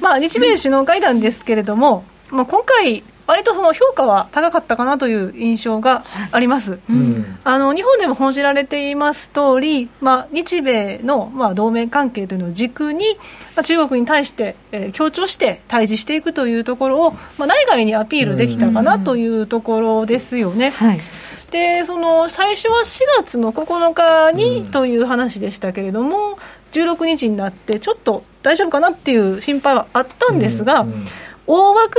まあ日米首脳会談ですけれども、まあ、今回割とその評価は高かったかなという印象があります、はいうん、あの日本でも報じられています通り、まあ、日米の、まあ、同盟関係というのを軸に、まあ、中国に対して、えー、強調して対峙していくというところを、まあ、内外にアピールできたかなというところですよね。はい。でその最初は4月の9日にという話でしたけれども、うん、16日になってちょっと大丈夫かなっていう心配はあったんですが、うん。うん、大枠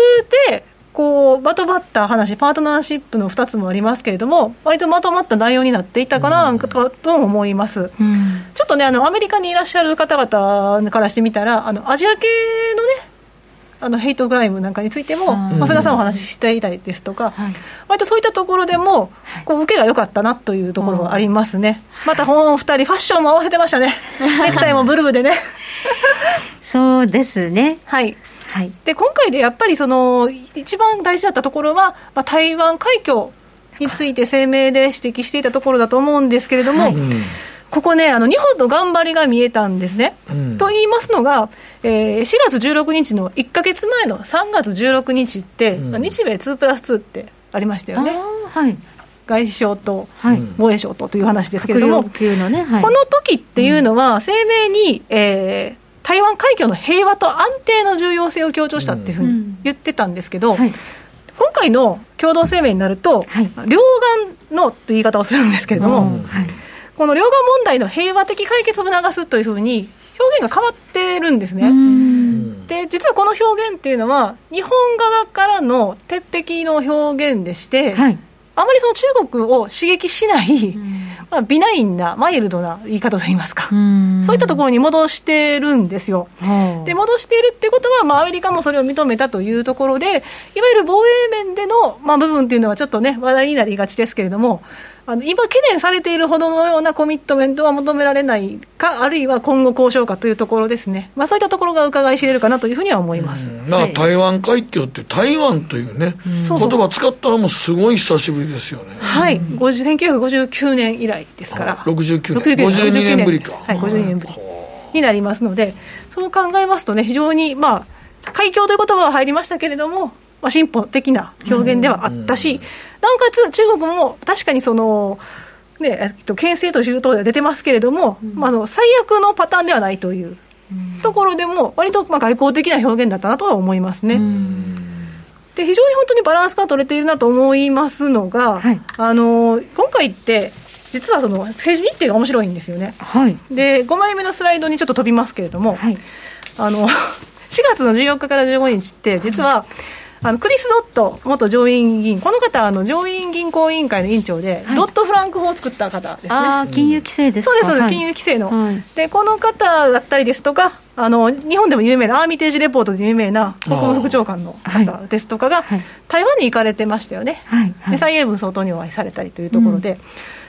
でこうまとまった話、パートナーシップの2つもありますけれども、割とまとまった内容になっていたかなと思います、うん、ちょっとねあの、アメリカにいらっしゃる方々からしてみたら、あのアジア系のね、あのヘイトクライムなんかについても、長谷川さんお話ししていたいですとか、はい、割とそういったところでも、こう受けが良かったなというところがありますね、またこの2人、ファッションも合わせてましたね、ネクタイもブルーでね。そうですね。はいはい、で今回でやっぱりその一番大事だったところは、まあ、台湾海峡について声明で指摘していたところだと思うんですけれども、はい、ここね、あの日本の頑張りが見えたんですね。うん、と言いますのが、えー、4月16日の1か月前の3月16日って、うん、日米2プラス2ってありましたよね。はい、外相と防衛省とという話ですけれども、ねはい、この時っていうのは、声明に、えー、台湾海峡の平和と安定の重要性を強調したっていうふうに言ってたんですけど、はい、今回の共同声明になると、はい、両岸のという言い方をするんですけれども、はい、この両岸問題の平和的解決を促すというふうに表現が変わってるんですね。で実はこの表現っていうのは日本側からの鉄壁の表現でして、はい、あまりその中国を刺激しない、まあ、美ナインな、マイルドな言い方といいますか、そういったところに戻してるんですよ。で、戻しているってことは、まあ、アメリカもそれを認めたというところで、いわゆる防衛面での、まあ、部分っていうのはちょっとね、話題になりがちですけれども、あの今、懸念されているほどのようなコミットメントは求められないか、あるいは今後交渉かというところですね、まあ、そういったところが伺い知れるかなというふうには思います、まあ、台湾海峡って、台湾というね、言葉使ったのもすごい久しぶりですよね。はい、1959年以来ですから、69年、52年。ぶりか。はい、52年ぶり。になりますので、そう考えますとね、非常に、まあ、海峡という言葉は入りましたけれども、まあ、進歩的な表現ではあったし、なおかつ中国も確かにその、ね、えっと、牽制というとでは出てますけれども、まあ、あの最悪のパターンではないというところでも、割とまあ外交的な表現だったなとは思いますね。で非常に本当にバランスが取れているなと思いますのが、はい、あの今回って、実はその政治日程が面白いんですよね。はい、で5枚目のスライドにちょっと飛びますけれども、はい、あの 4月の14日から15日って、実は、あのクリス・ドット元上院議員、この方あの上院銀行委員会の委員長で、はい、ドット・フランク法を作った方ですね。あ金融規制ですそうです、そうです、金融規制の、はい、で、この方だったりですとか、あの日本でも有名なアーミテージレポートで有名な国務副長官の方ですとかが、台湾に行かれてましたよね、はい。はい、で蔡英文総統にお会いされたりというところで。うん。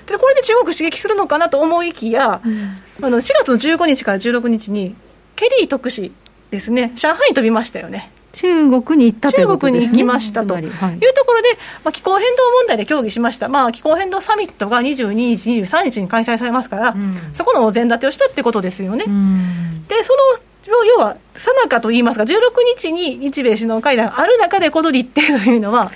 でこれで中国刺激するのかなと思いきや、うん、あの4月の15日から16日にケリー特使ですね。上海に飛びましたよね中国に行ったということですね。中国に行きましたというところで、まあ、気候変動問題で協議しました、まあ、気候変動サミットが22日、23日に開催されますから、うん、そこのお膳立てをしたってことですよね。うん、でその要は、さなかといいますか、16日に日米首脳会談がある中でこの日程というのは、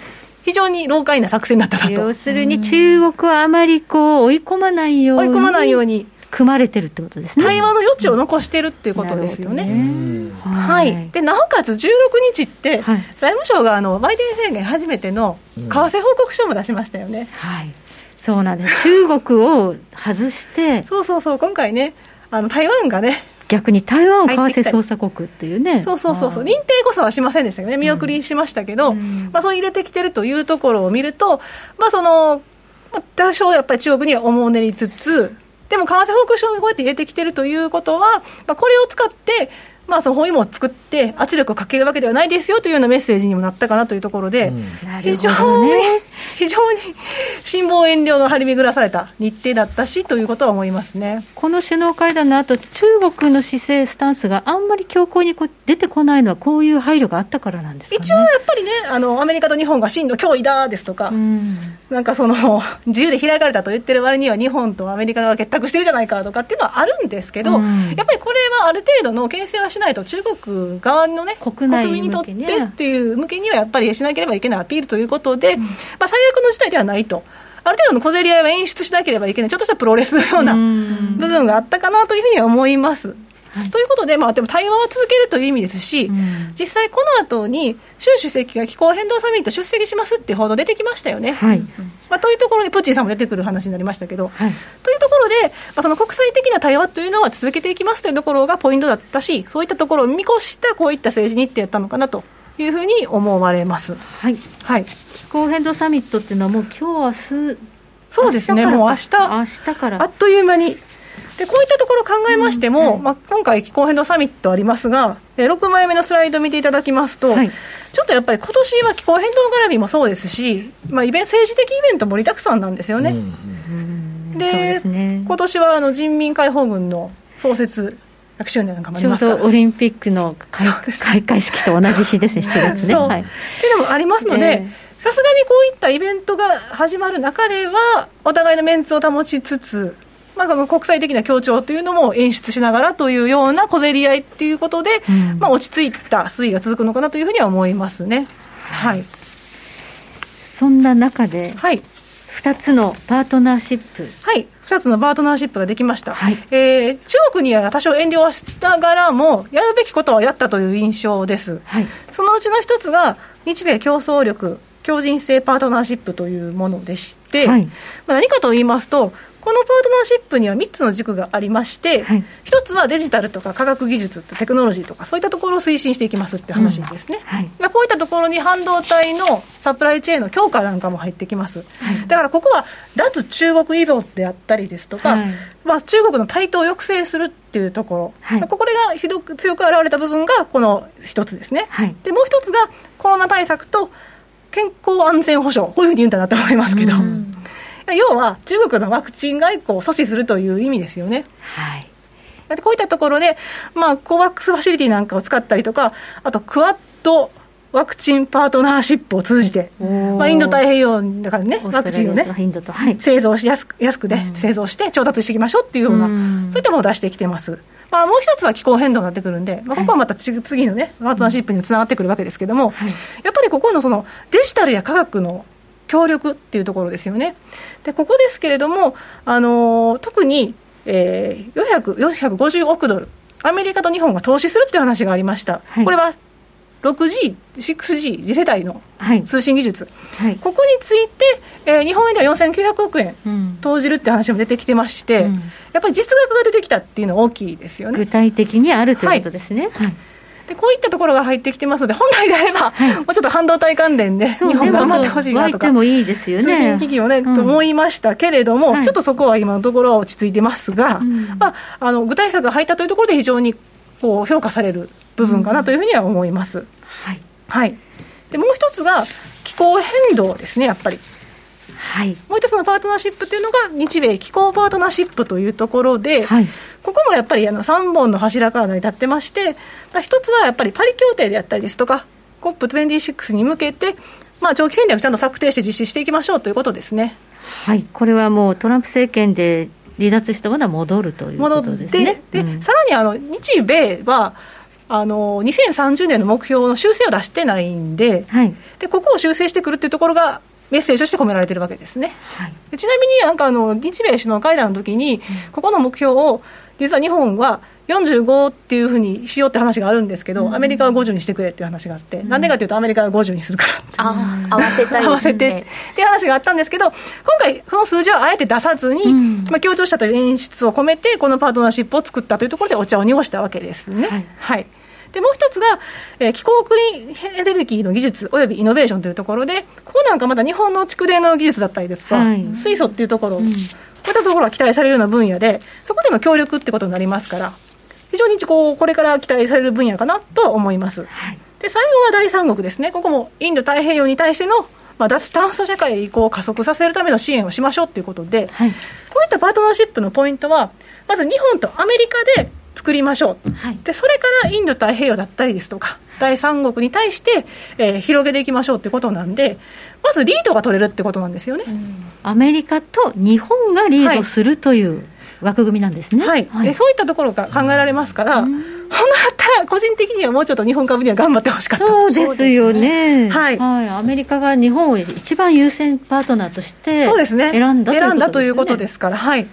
非常に老快な作戦だったなと。要するに中国はあまりこう追い込まないように。追い込まないように。組まれてるってことですね。対話の余地を残してるっていうことですよね。ねはい。で、なおかつ16日って、はい、財務省があのバイデン政権初めての為替報告書も出しましたよね。はい。そうなんです。中国を外して。そうそうそう、今回ね、あの台湾がね、逆に台湾を為替操作国っていうね、そうそうそうそう、認定こそはしませんでしたけどね、見送りしましたけど、うん、まあ、そう入れてきてるというところを見ると、まあ、その、多少やっぱり中国には思うねりつつ、でも為替報告書にこうやって入れてきてるということは、まあ、これを使って、まあ、その包囲網を作って圧力をかけるわけではないですよというようなメッセージにもなったかなというところで、うん、非常に、ね、非常に辛抱遠慮の張り巡らされた日程だったしということは思いますね。この首脳会談の後中国の姿勢、スタンスがあんまり強硬にこう出てこないのは、こういう配慮があったからなんですか、ね、一応やっぱりねあの、アメリカと日本が真の脅威だですとか、うん、なんかその自由で開かれたと言ってる割には、日本とアメリカが結託してるじゃないかとかっていうのはあるんですけど、うん、やっぱりこれはある程度の牽制はしないと、中国側のね、国民にとってっていう向けにはやっぱりしなければいけないアピールということで、うん、まあ、最悪の事態ではないと。ある程度の小競り合いは演出しなければいけない、ちょっとしたプロレスのような部分があったかなというふうには思います。ということで、まあ、でも対話は続けるという意味ですし、うん、実際、この後に習主席が気候変動サミット出席しますっていう報道出てきましたよね。はい、まあ、というところで、プーチンさんも出てくる話になりましたけど、はい、というところで、まあ、その国際的な対話というのは続けていきますというところがポイントだったし、そういったところを見越したこういった政治日程やったのかなというふうに思われます。はい、はい、気候変動サミットっていうのは、もう今日明日そうですね、もう明日。明日から。あっという間にでこういったところを考えましても、うんはい、まあ、今回、気候変動サミットありますが、え6枚目のスライドを見ていただきますと、はい、ちょっとやっぱり今年は気候変動絡みもそうですし、まあ、イベン政治的イベント盛りだくさんなんですよね。うん、で、ね、今年はあの人民解放軍の創設100周年なんかもありますから。ちょうどオリンピックの開開会式と同じ日ですね、7月ね。はい、っていうのもありますので、さすがにこういったイベントが始まる中では、お互いのメンツを保ちつつ、まあ、この国際的な協調というのも演出しながらというような小競り合いということで、うん、まあ、落ち着いた推移が続くのかなというふうには思いますね。はい、そんな中で、はい、2つのパートナーシップ。はい、2つのパートナーシップができました、はい、えー、中国には多少遠慮はしながらも、やるべきことはやったという印象です、はい、そのうちの1つが、日米競争力強靭性パートナーシップというものでして、はい、まあ、何かと言いますと、このパートナーシップには3つの軸がありまして、はい、1つはデジタルとか科学技術とテクノロジーとか、そういったところを推進していきますって話ですね、うん。はい、まあ、こういったところに半導体のサプライチェーンの強化なんかも入ってきます、はい、だからここは脱中国依存であったりですとか、まあ、中国の台頭を抑制するっていうところ、これがひどく強く現れた部分がこの1つですね、でもう1つがコロナ対策と健康安全保障、こういうふうに言うんだなと思いますけど。うん要は中国のワクチン外交を阻止するという意味ですよね。はい。でこういったところで、まあ、コワックスファシリティなんかを使ったりとか、あとクワッドワクチンパートナーシップを通じて、まあ、インド太平洋だからね、ワクチンをね、はい、製造しやすく安くで、ね、製造して調達していきましょうっていうような、うそういったものを出してきてます。まあ、もう一つは気候変動になってくるんで、まあ、ここはまた次のね、パートナーシップにつながってくるわけですけれども、はい、やっぱりここのそのデジタルや科学の協力っていうところですよね。でここですけれども、あの特に、えー、450億ドル、アメリカと日本が投資するっていう話がありました。はい、これは 6G、6G、次世代の通信技術、はい。はい、ここについて、えー、日本円では4900億円投じるって話も出てきてまして、うん、やっぱり実額が出てきたっていうのは大きいですよね。具体的にあるということですね。はいでこういったところが入ってきてますので、本来であれば、はい、もうちょっと半導体関連で、日本頑張ってほしいなとか、もいいですよね、通信機器をね、うん、と思いましたけれども、はい、ちょっとそこは今のところは落ち着いてますが、うん、まあ、あの具体策が入ったというところで、非常にこう評価される部分かなというふうには思います。うん、はい、はい、でもう一つが気候変動ですね、やっぱり。はい、もう一つのパートナーシップというのが日米気候パートナーシップというところで、はい、ここもやっぱりあの3本の柱から成り立ってまして、まあ、一つはやっぱりパリ協定であったりですとか COP26 に向けて、まあ、長期戦略ちゃんと策定して実施していきましょうということですね。はい、これはもうトランプ政権で離脱したまだ戻るということですね。で、うん、さらにあの日米はあの2030年の目標の修正を出してないんではい、でここを修正してくるっていうところがメッセージとして込められてるわけですね。はい、ちなみになんかあの日米首脳会談の時に、ここの目標を実は日本は45っていうふうにしようって話があるんですけど、うん、アメリカは50にしてくれっていう話があって、な、うん。でかというと、アメリカは50にするからあ合わせたい、合わせてっていう話があったんですけど、今回、その数字はあえて出さずに、うん、まあ、強調したという演出を込めて、このパートナーシップを作ったというところで、お茶を濁したわけですね。はい、はいでもう一つが、えー、気候クリーンエネルギーの技術およびイノベーションというところで、ここなんかまた日本の蓄電の技術だったりですとか、はい、水素っていうところ、うん、こういったところが期待されるような分野で、そこでの協力ってことになりますから、非常にこうこれから期待される分野かなと思います。はい、で最後は第三国ですね、ここもインド太平洋に対してのまあ、脱炭素社会移行を加速させるための支援をしましょうということで、はい、こういったパートナーシップのポイントは、まず日本とアメリカで作りましょう、はい、でそれからインド太平洋だったりですとか第三国に対して、えー、広げていきましょうってことなんでまずリードが取れるってことなんですよね、うん、アメリカと日本がリードするという、枠組みなんですね、はい。はい、でそういったところが考えられますから、うん、本当だったら個人的にはもうちょっと日本株には頑張ってほしかった。そうですよね、はい、はい、アメリカが日本を一番優先パートナーとしてそうですね。選んだ選んだということですからはい、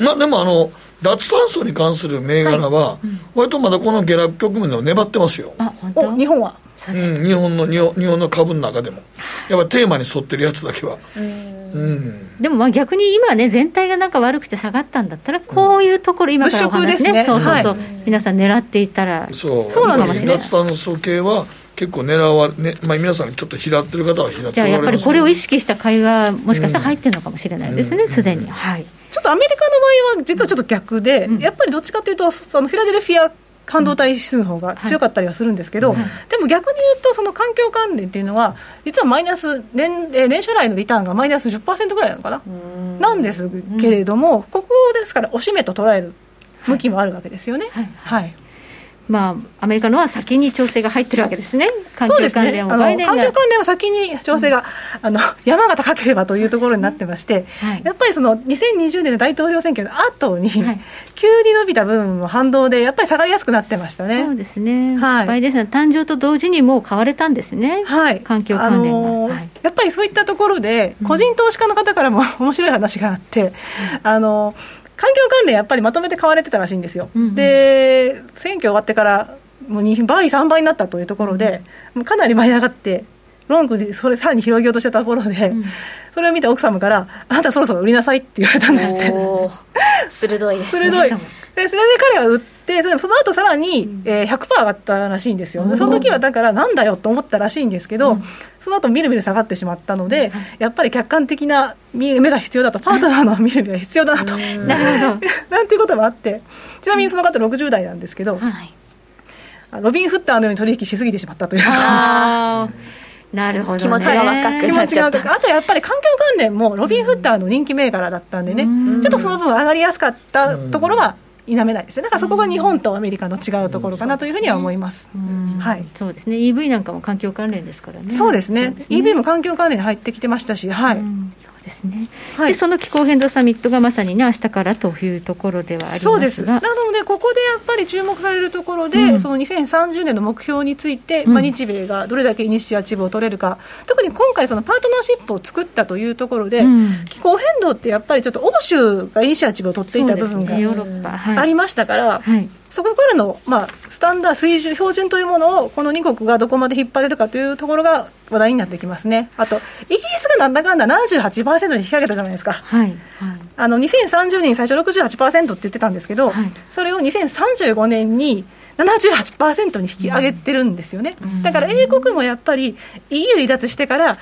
まあでもあの脱炭素に関する銘柄は、割とまだこの下落局面でも粘ってますよ。あ本日本は？うん、日本の日本日本の株の中でも、やっぱテーマに沿ってるやつだけは。うん、でもまあ逆に今ね、全体がなんか悪くて下がったんだったら、こういうところ、今からお話ね、ねそうそうそう、はい、皆さん狙っていったらそう。そうなんですね。脱炭素系は結構狙わね、まあ、皆さんちょっと拾ってる方は拾ってじゃあやっぱりこれを意識した会話もしかしたら入ってるのかもしれないですねすで、に、はいちょっとアメリカの場合は実はちょっと逆で、うん、やっぱりどっちかというとそのフィラデルフィア半導体指数の方が強かったりはするんですけど、うん。はい、でも逆に言うと、その環境関連っていうのは、実はマイナス年、え年初来のリターンがマイナス10%ぐらいなのかな、なんですけれども、ここですから、おしめと捉える向きもあるわけですよね。はい、はいまあ、アメリカのは先に調整が入ってるわけですね、環境関連は、ね、環境関連は先に調整が、うん、あの 山が高ければというところになってまして、はい、やっぱりその2020年の大統領選挙の後に、はい、急に伸びた部分も反動で、やっぱり下がりやすくなってましたね。そうですね、はい、バイデンさん、誕生と同時にもう買われたんですね、はい、環境関連が、あのー、やっぱりそういったところで、個人投資家の方からも 面白い話があって、うん、あのー環境関連やっぱりまとめて買われてたらしいんですよ、うんうん、で選挙終わってからもう2倍、3倍になったというところで、うん、かなり舞い上がって、ロングでそれさらに広げようとしたところで、うん、それを見た奥様から、あなたそろそろ売りなさいって言われたんですって。鋭いですね。鋭い。でそれで彼は売ってその後さらに、えー、100%上がったらしいんですよ、その時はだからなんだよと思ったらしいんですけど、うん、その後みるみる下がってしまったので、やっぱり客観的な目が必要だとパートナーの見る目が必要だ なと、なんていうこともあってちなみにその方60代なんですけど、はい。ロビン・フッターのように取引しすぎてしまったという。なるほど、ね、気持ちが若くなっちゃった。あとやっぱり環境関連もロビン・フッターの人気銘柄だったんでね、ちょっとその分上がりやすかったところは否めないですね。だからそこが日本とアメリカの違うところかなというふうには思います、はい、そうですね。EV なんかも環境関連ですからね。そうですね。ですね。EV も環境関連に入ってきてましたしはい、そうですね、はい、でその気候変動サミットがまさにね明日からというところではありますそうです。なのでここでやっぱり注目されるところで、うん、その2030年の目標について、まあ、日米がどれだけイニシアチブを取れるか、特に今回そのパートナーシップを作ったというところで、うん、気候変動ってやっぱりちょっと欧州がイニシアチブを取っていた部分が、ありましたから、はい、そこからの、まあ、スタンダー水準、標準というものを、この2国がどこまで引っ張れるかというところが話題になってきますね。あと、イギリスがなんだかんだ78%に引き上げたじゃないですか。はい。はい、あの、2030年に最初68%って言ってたんですけど、はい、それを2035年に、78%に引き上げてるんですよね、だから英国もやっぱり EU 離脱してから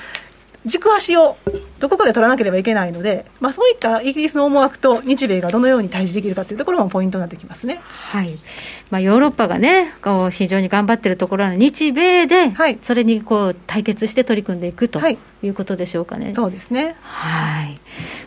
軸足をどこかで取らなければいけないので、まあ、そういったイギリスの思惑と日米がどのように対峙できるかというところもポイントになってきますね、はい。まあ、ヨーロッパがね、こう非常に頑張っているところは、日米でそれにこう対決して取り組んでいくとい。うことでしょうかね。はい、そうですね。はい。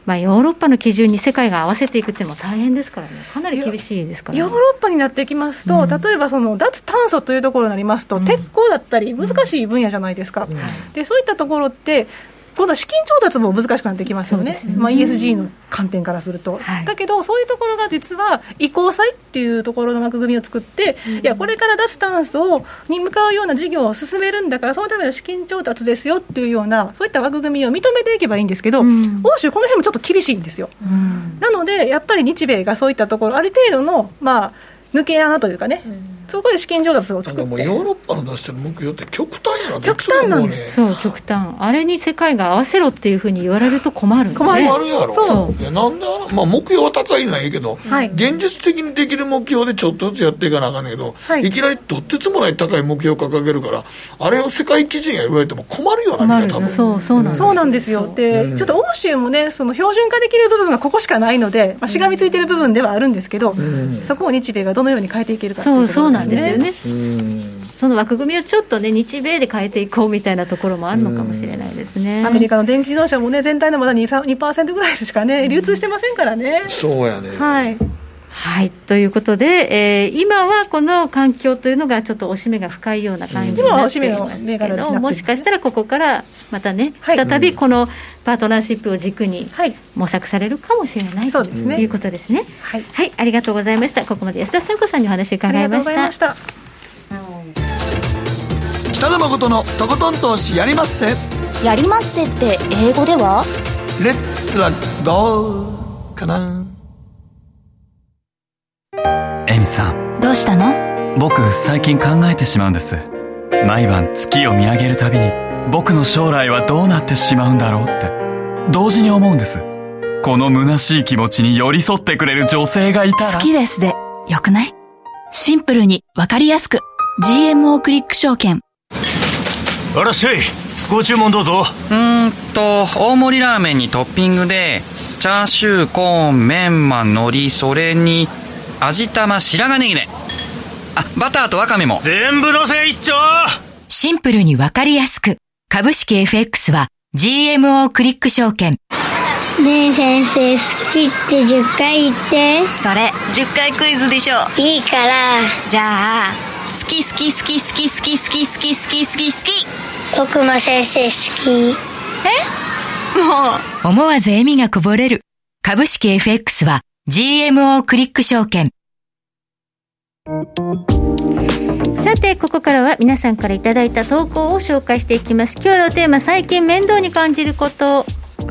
まあ、ヨーロッパの基準に世界が合わせていくっていうのも大変ですからね、かなり厳しいですから、ね、ヨーロッパになってきますと、うん、例えばその脱炭素というところになりますと、うん、鉄鋼だったり、難しい分野じゃないですか、うん、でそういったところって、今度は資金調達も難しくなってきますよね、ね。まあ、ESG の観点からすると、はい、だけど、そういうところが実は移行債っていうところの枠組みを作って、うん、いや、これから脱炭素に向かうような事業を進めるんだから、そのための資金調達ですよっていうような、そういった枠組みを認めていけばいいんですけど、うん、欧州、この辺もちょっと厳しいんですよ。うん、なので、やっぱり日米がそういったところ、ある程度の、まあ、抜け穴というかね、そこで資金調達を作って。もうヨーロッパの出してる目標って極端やな極端なんです。そう極端。あれに世界が合わせろっていうふうに言われると困るんで、困る。やろ。そう。いやなんであまあ、目標は高いのはいいけど、はい、現実的にできる目標でちょっとずつやっていかなあかんねんけど、はい、いきなりとってつもない高い目標を掲げるからあれを世界基準や言われても困るよなみんな多分。そうそうなんです。そうなんですよ。で、うん、ちょっと欧州もねその標準化できる部分がここしかないので、まあ、しがみついてる部分ではあるんですけど、うん、そこを日米がどのように変えていけるかっていうところですね。そうそうなんですよね。その枠組みをちょっとね、日米で変えていこうみたいなところもあるのかもしれないですね。アメリカの電気自動車もね、全体のまだ 2%, 2ぐらいしかね、流通してませんからね。そうやね。はいはい、ということで、えー、今はこの環境というのがちょっとおしめが深いような感じになっていますけど、もしかしたらここからまたね、はい、再びこのパートナーシップを軸に模索されるかもしれない、はい、ということですね。はい、はい、ありがとうございました。ここまで安田聖子さんにお話伺いました。北野誠のとことん投資やりまっせ。やりまっせって英語では？レッツラゴーかなさん。どうしたの？僕最近考えてしまうんです。毎晩月を見上げるたびに僕の将来はどうなってしまうんだろうって。同時に思うんです。この虚しい気持ちに寄り添ってくれる女性がいたら。好きですでよくない？シンプルにわかりやすく。GMO クリック証券。あらっしゃい。ご注文どうぞ。うんと大盛りラーメンにトッピングでチャーシューコーンメンマ海苔それに味玉白髪ネギね。あバターとワカメも。全部のせ一丁。シンプルにわかりやすく。株式 FX は GMO クリック証券。ねえ先生好きって10回言って。それ10回クイズでしょ。いいから。じゃあ好き好き好き好き好き好き好き好き好き好き。僕も先生好き。え？もう。思わず笑みがこぼれる。株式 FX は GMO クリック証券さて、ここからは皆さんからいただいた投稿を紹介していきます。今日のテーマ、最近面倒に感じること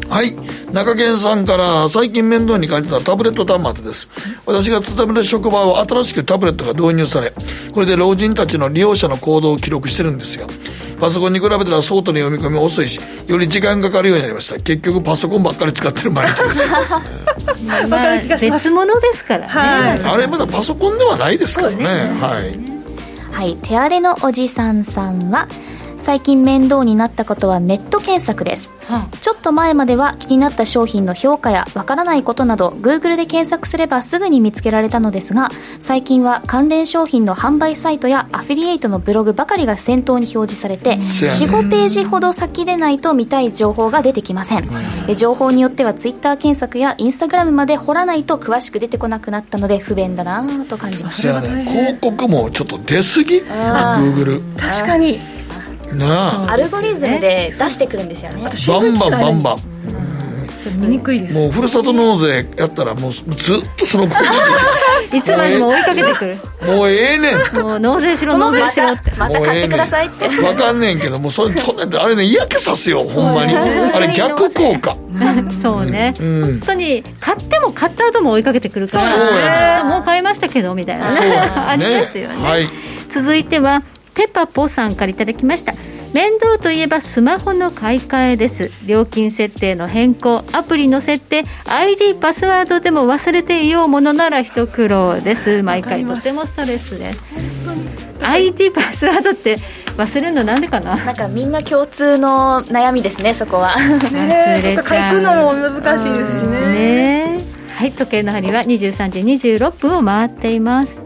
はい。中堅さんから最近面倒に感じたタブレット端末です。私が勤める職場は新しくタブレットが導入されこれで老人たちの利用者の行動を記録してるんですよ。パソコンに比べたらソートの読み込み遅いしより時間かかるようになりました。結局パソコンばっかり使ってる毎日です。まあ、別物ですからね、はい、あれまだパソコンではないですからね、ね、はい。はい。手荒れのおじさんさんは最近面倒になったことはネット検索です、はあ、ちょっと前までは気になった商品の評価やわからないことなど Google で検索すればすぐに見つけられたのですが最近は関連商品の販売サイトやアフィリエイトのブログばかりが先頭に表示されて、45ページほど先でないと見たい情報が出てきません、うん、情報によっては Twitter 検索や Instagram まで掘らないと詳しく出てこなくなったので不便だなと感じます、ね、広告もちょっと出過ぎ？Google 確かになあ。アルゴリズムで出してくるんですよね。バンバンバンバン。見にくいですもうふるさと納税やったらもうずっとその いつまでも追いかけてくる。もうええねん。もう納税しろ納税しろって。また買ってくださいって。分かんねんけどもうそれあれね嫌気さすよほんまに。あれ逆効果。そうね、本当に買っても買った後も追いかけてくるからそうや、もう買いましたけどみたいなね。ありますよね、続いてはペパポさんからいただきました。面倒といえばスマホの買い替えです。料金設定の変更アプリの設定 ID パスワードでも忘れていようものなら一苦労です。毎回とてもストレスです ID パスワードって忘れるのなんでかな？なんかみんな共通の悩みですねそこは。忘れちゃう。書くのも難しいですしね。ね。はい時計の針は23時26分を回っています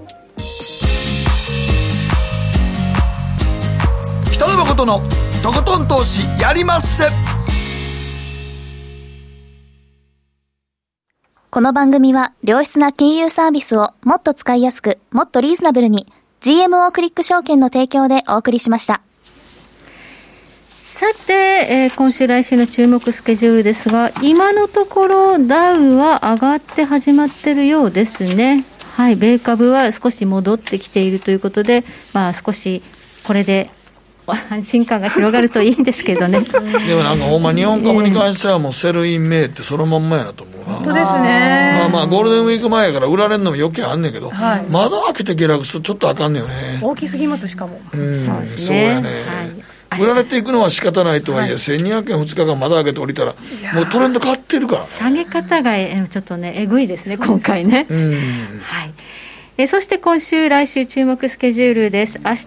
北野誠のとことん投資やりまっせ。この番組は良質な金融サービスをもっと使いやすくもっとリーズナブルに GMO クリック証券の提供でお送りしました。さて、えー、今週来週の注目スケジュールですが今のところダウは上がって始まってるようですね。はい、米株は少し戻ってきているということで、まあ、少しこれで安心感が広がるといいんですけどね。でもなんかほんま日本株に関してはもう Sell in May ってそのまんまやなと思うな。本当ですね。まあまあゴールデンウィーク前やから売られるのも余計あんねんけど、はい、まだ開けて下落するとちょっとあかんねよね。大きすぎますしかも。うんそうですね。そうやね、はい。売られていくのは仕方ないとはいえ、はい、1200円2日間まだ上げて降りたら、もうトレンド変わってるから、ね、下げ方がちょっとね、えぐいですね、今回ね。はいえそして今週、来週注目スケジュールです。明日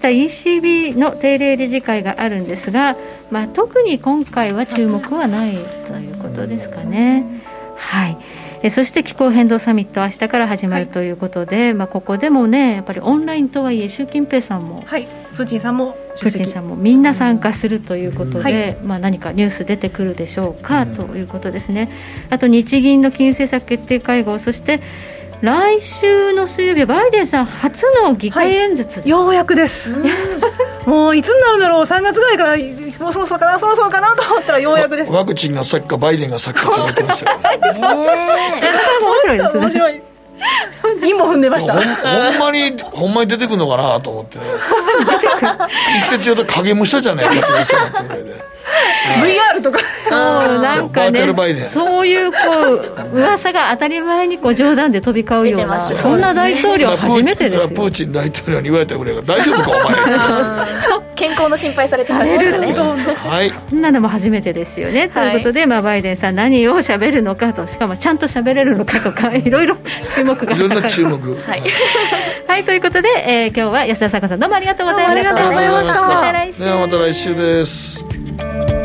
ECB の定例理事会があるんですが、まあ、特に今回は注目はないということですかね。はい。えそして気候変動サミット、明日から始まるということで、はい、まあ、ここでもね、やっぱりオンラインとはいえ、習近平さんも、はい、プーチンさんもプーチンさんもみんな参加するということで、はい、まあ、何かニュース出てくるでしょうか、ということですね。あと日銀の金融政策決定会合、そして来週の水曜日バイデンさん初の議会演説、はい、ようやくです。もういつになるんだろう。3月ぐらいからもうそろそろかなそろそろかなと思ったらようやくです。ワクチンが先かバイデンが先かって言ってますよ、ね、えー、面白いですね。面白い。陰も踏んでました。ほんまにほんまに出てくるのかなと思ってね。一説言うと影武者じゃないかって話になってぐらいで VR とか。そう。なんかねそういうこう噂が当たり前にこう冗談で飛び交うようなそんな大統領初めてですよ。プーチン大統領に言われたぐらいが大丈夫かお前。健康の心配されてましたね。はい。そんなのも初めてですよね。ということで、まあ、バイデンさん何をしゃべるのかと。しかもちゃんとしゃべれるのかとか いろいろ注目がいろんな注目。はい、はい、ということで、えー、今日は安田坂さんどうもありがとうございました。ありがとうございました。また来週。ではまた来週です you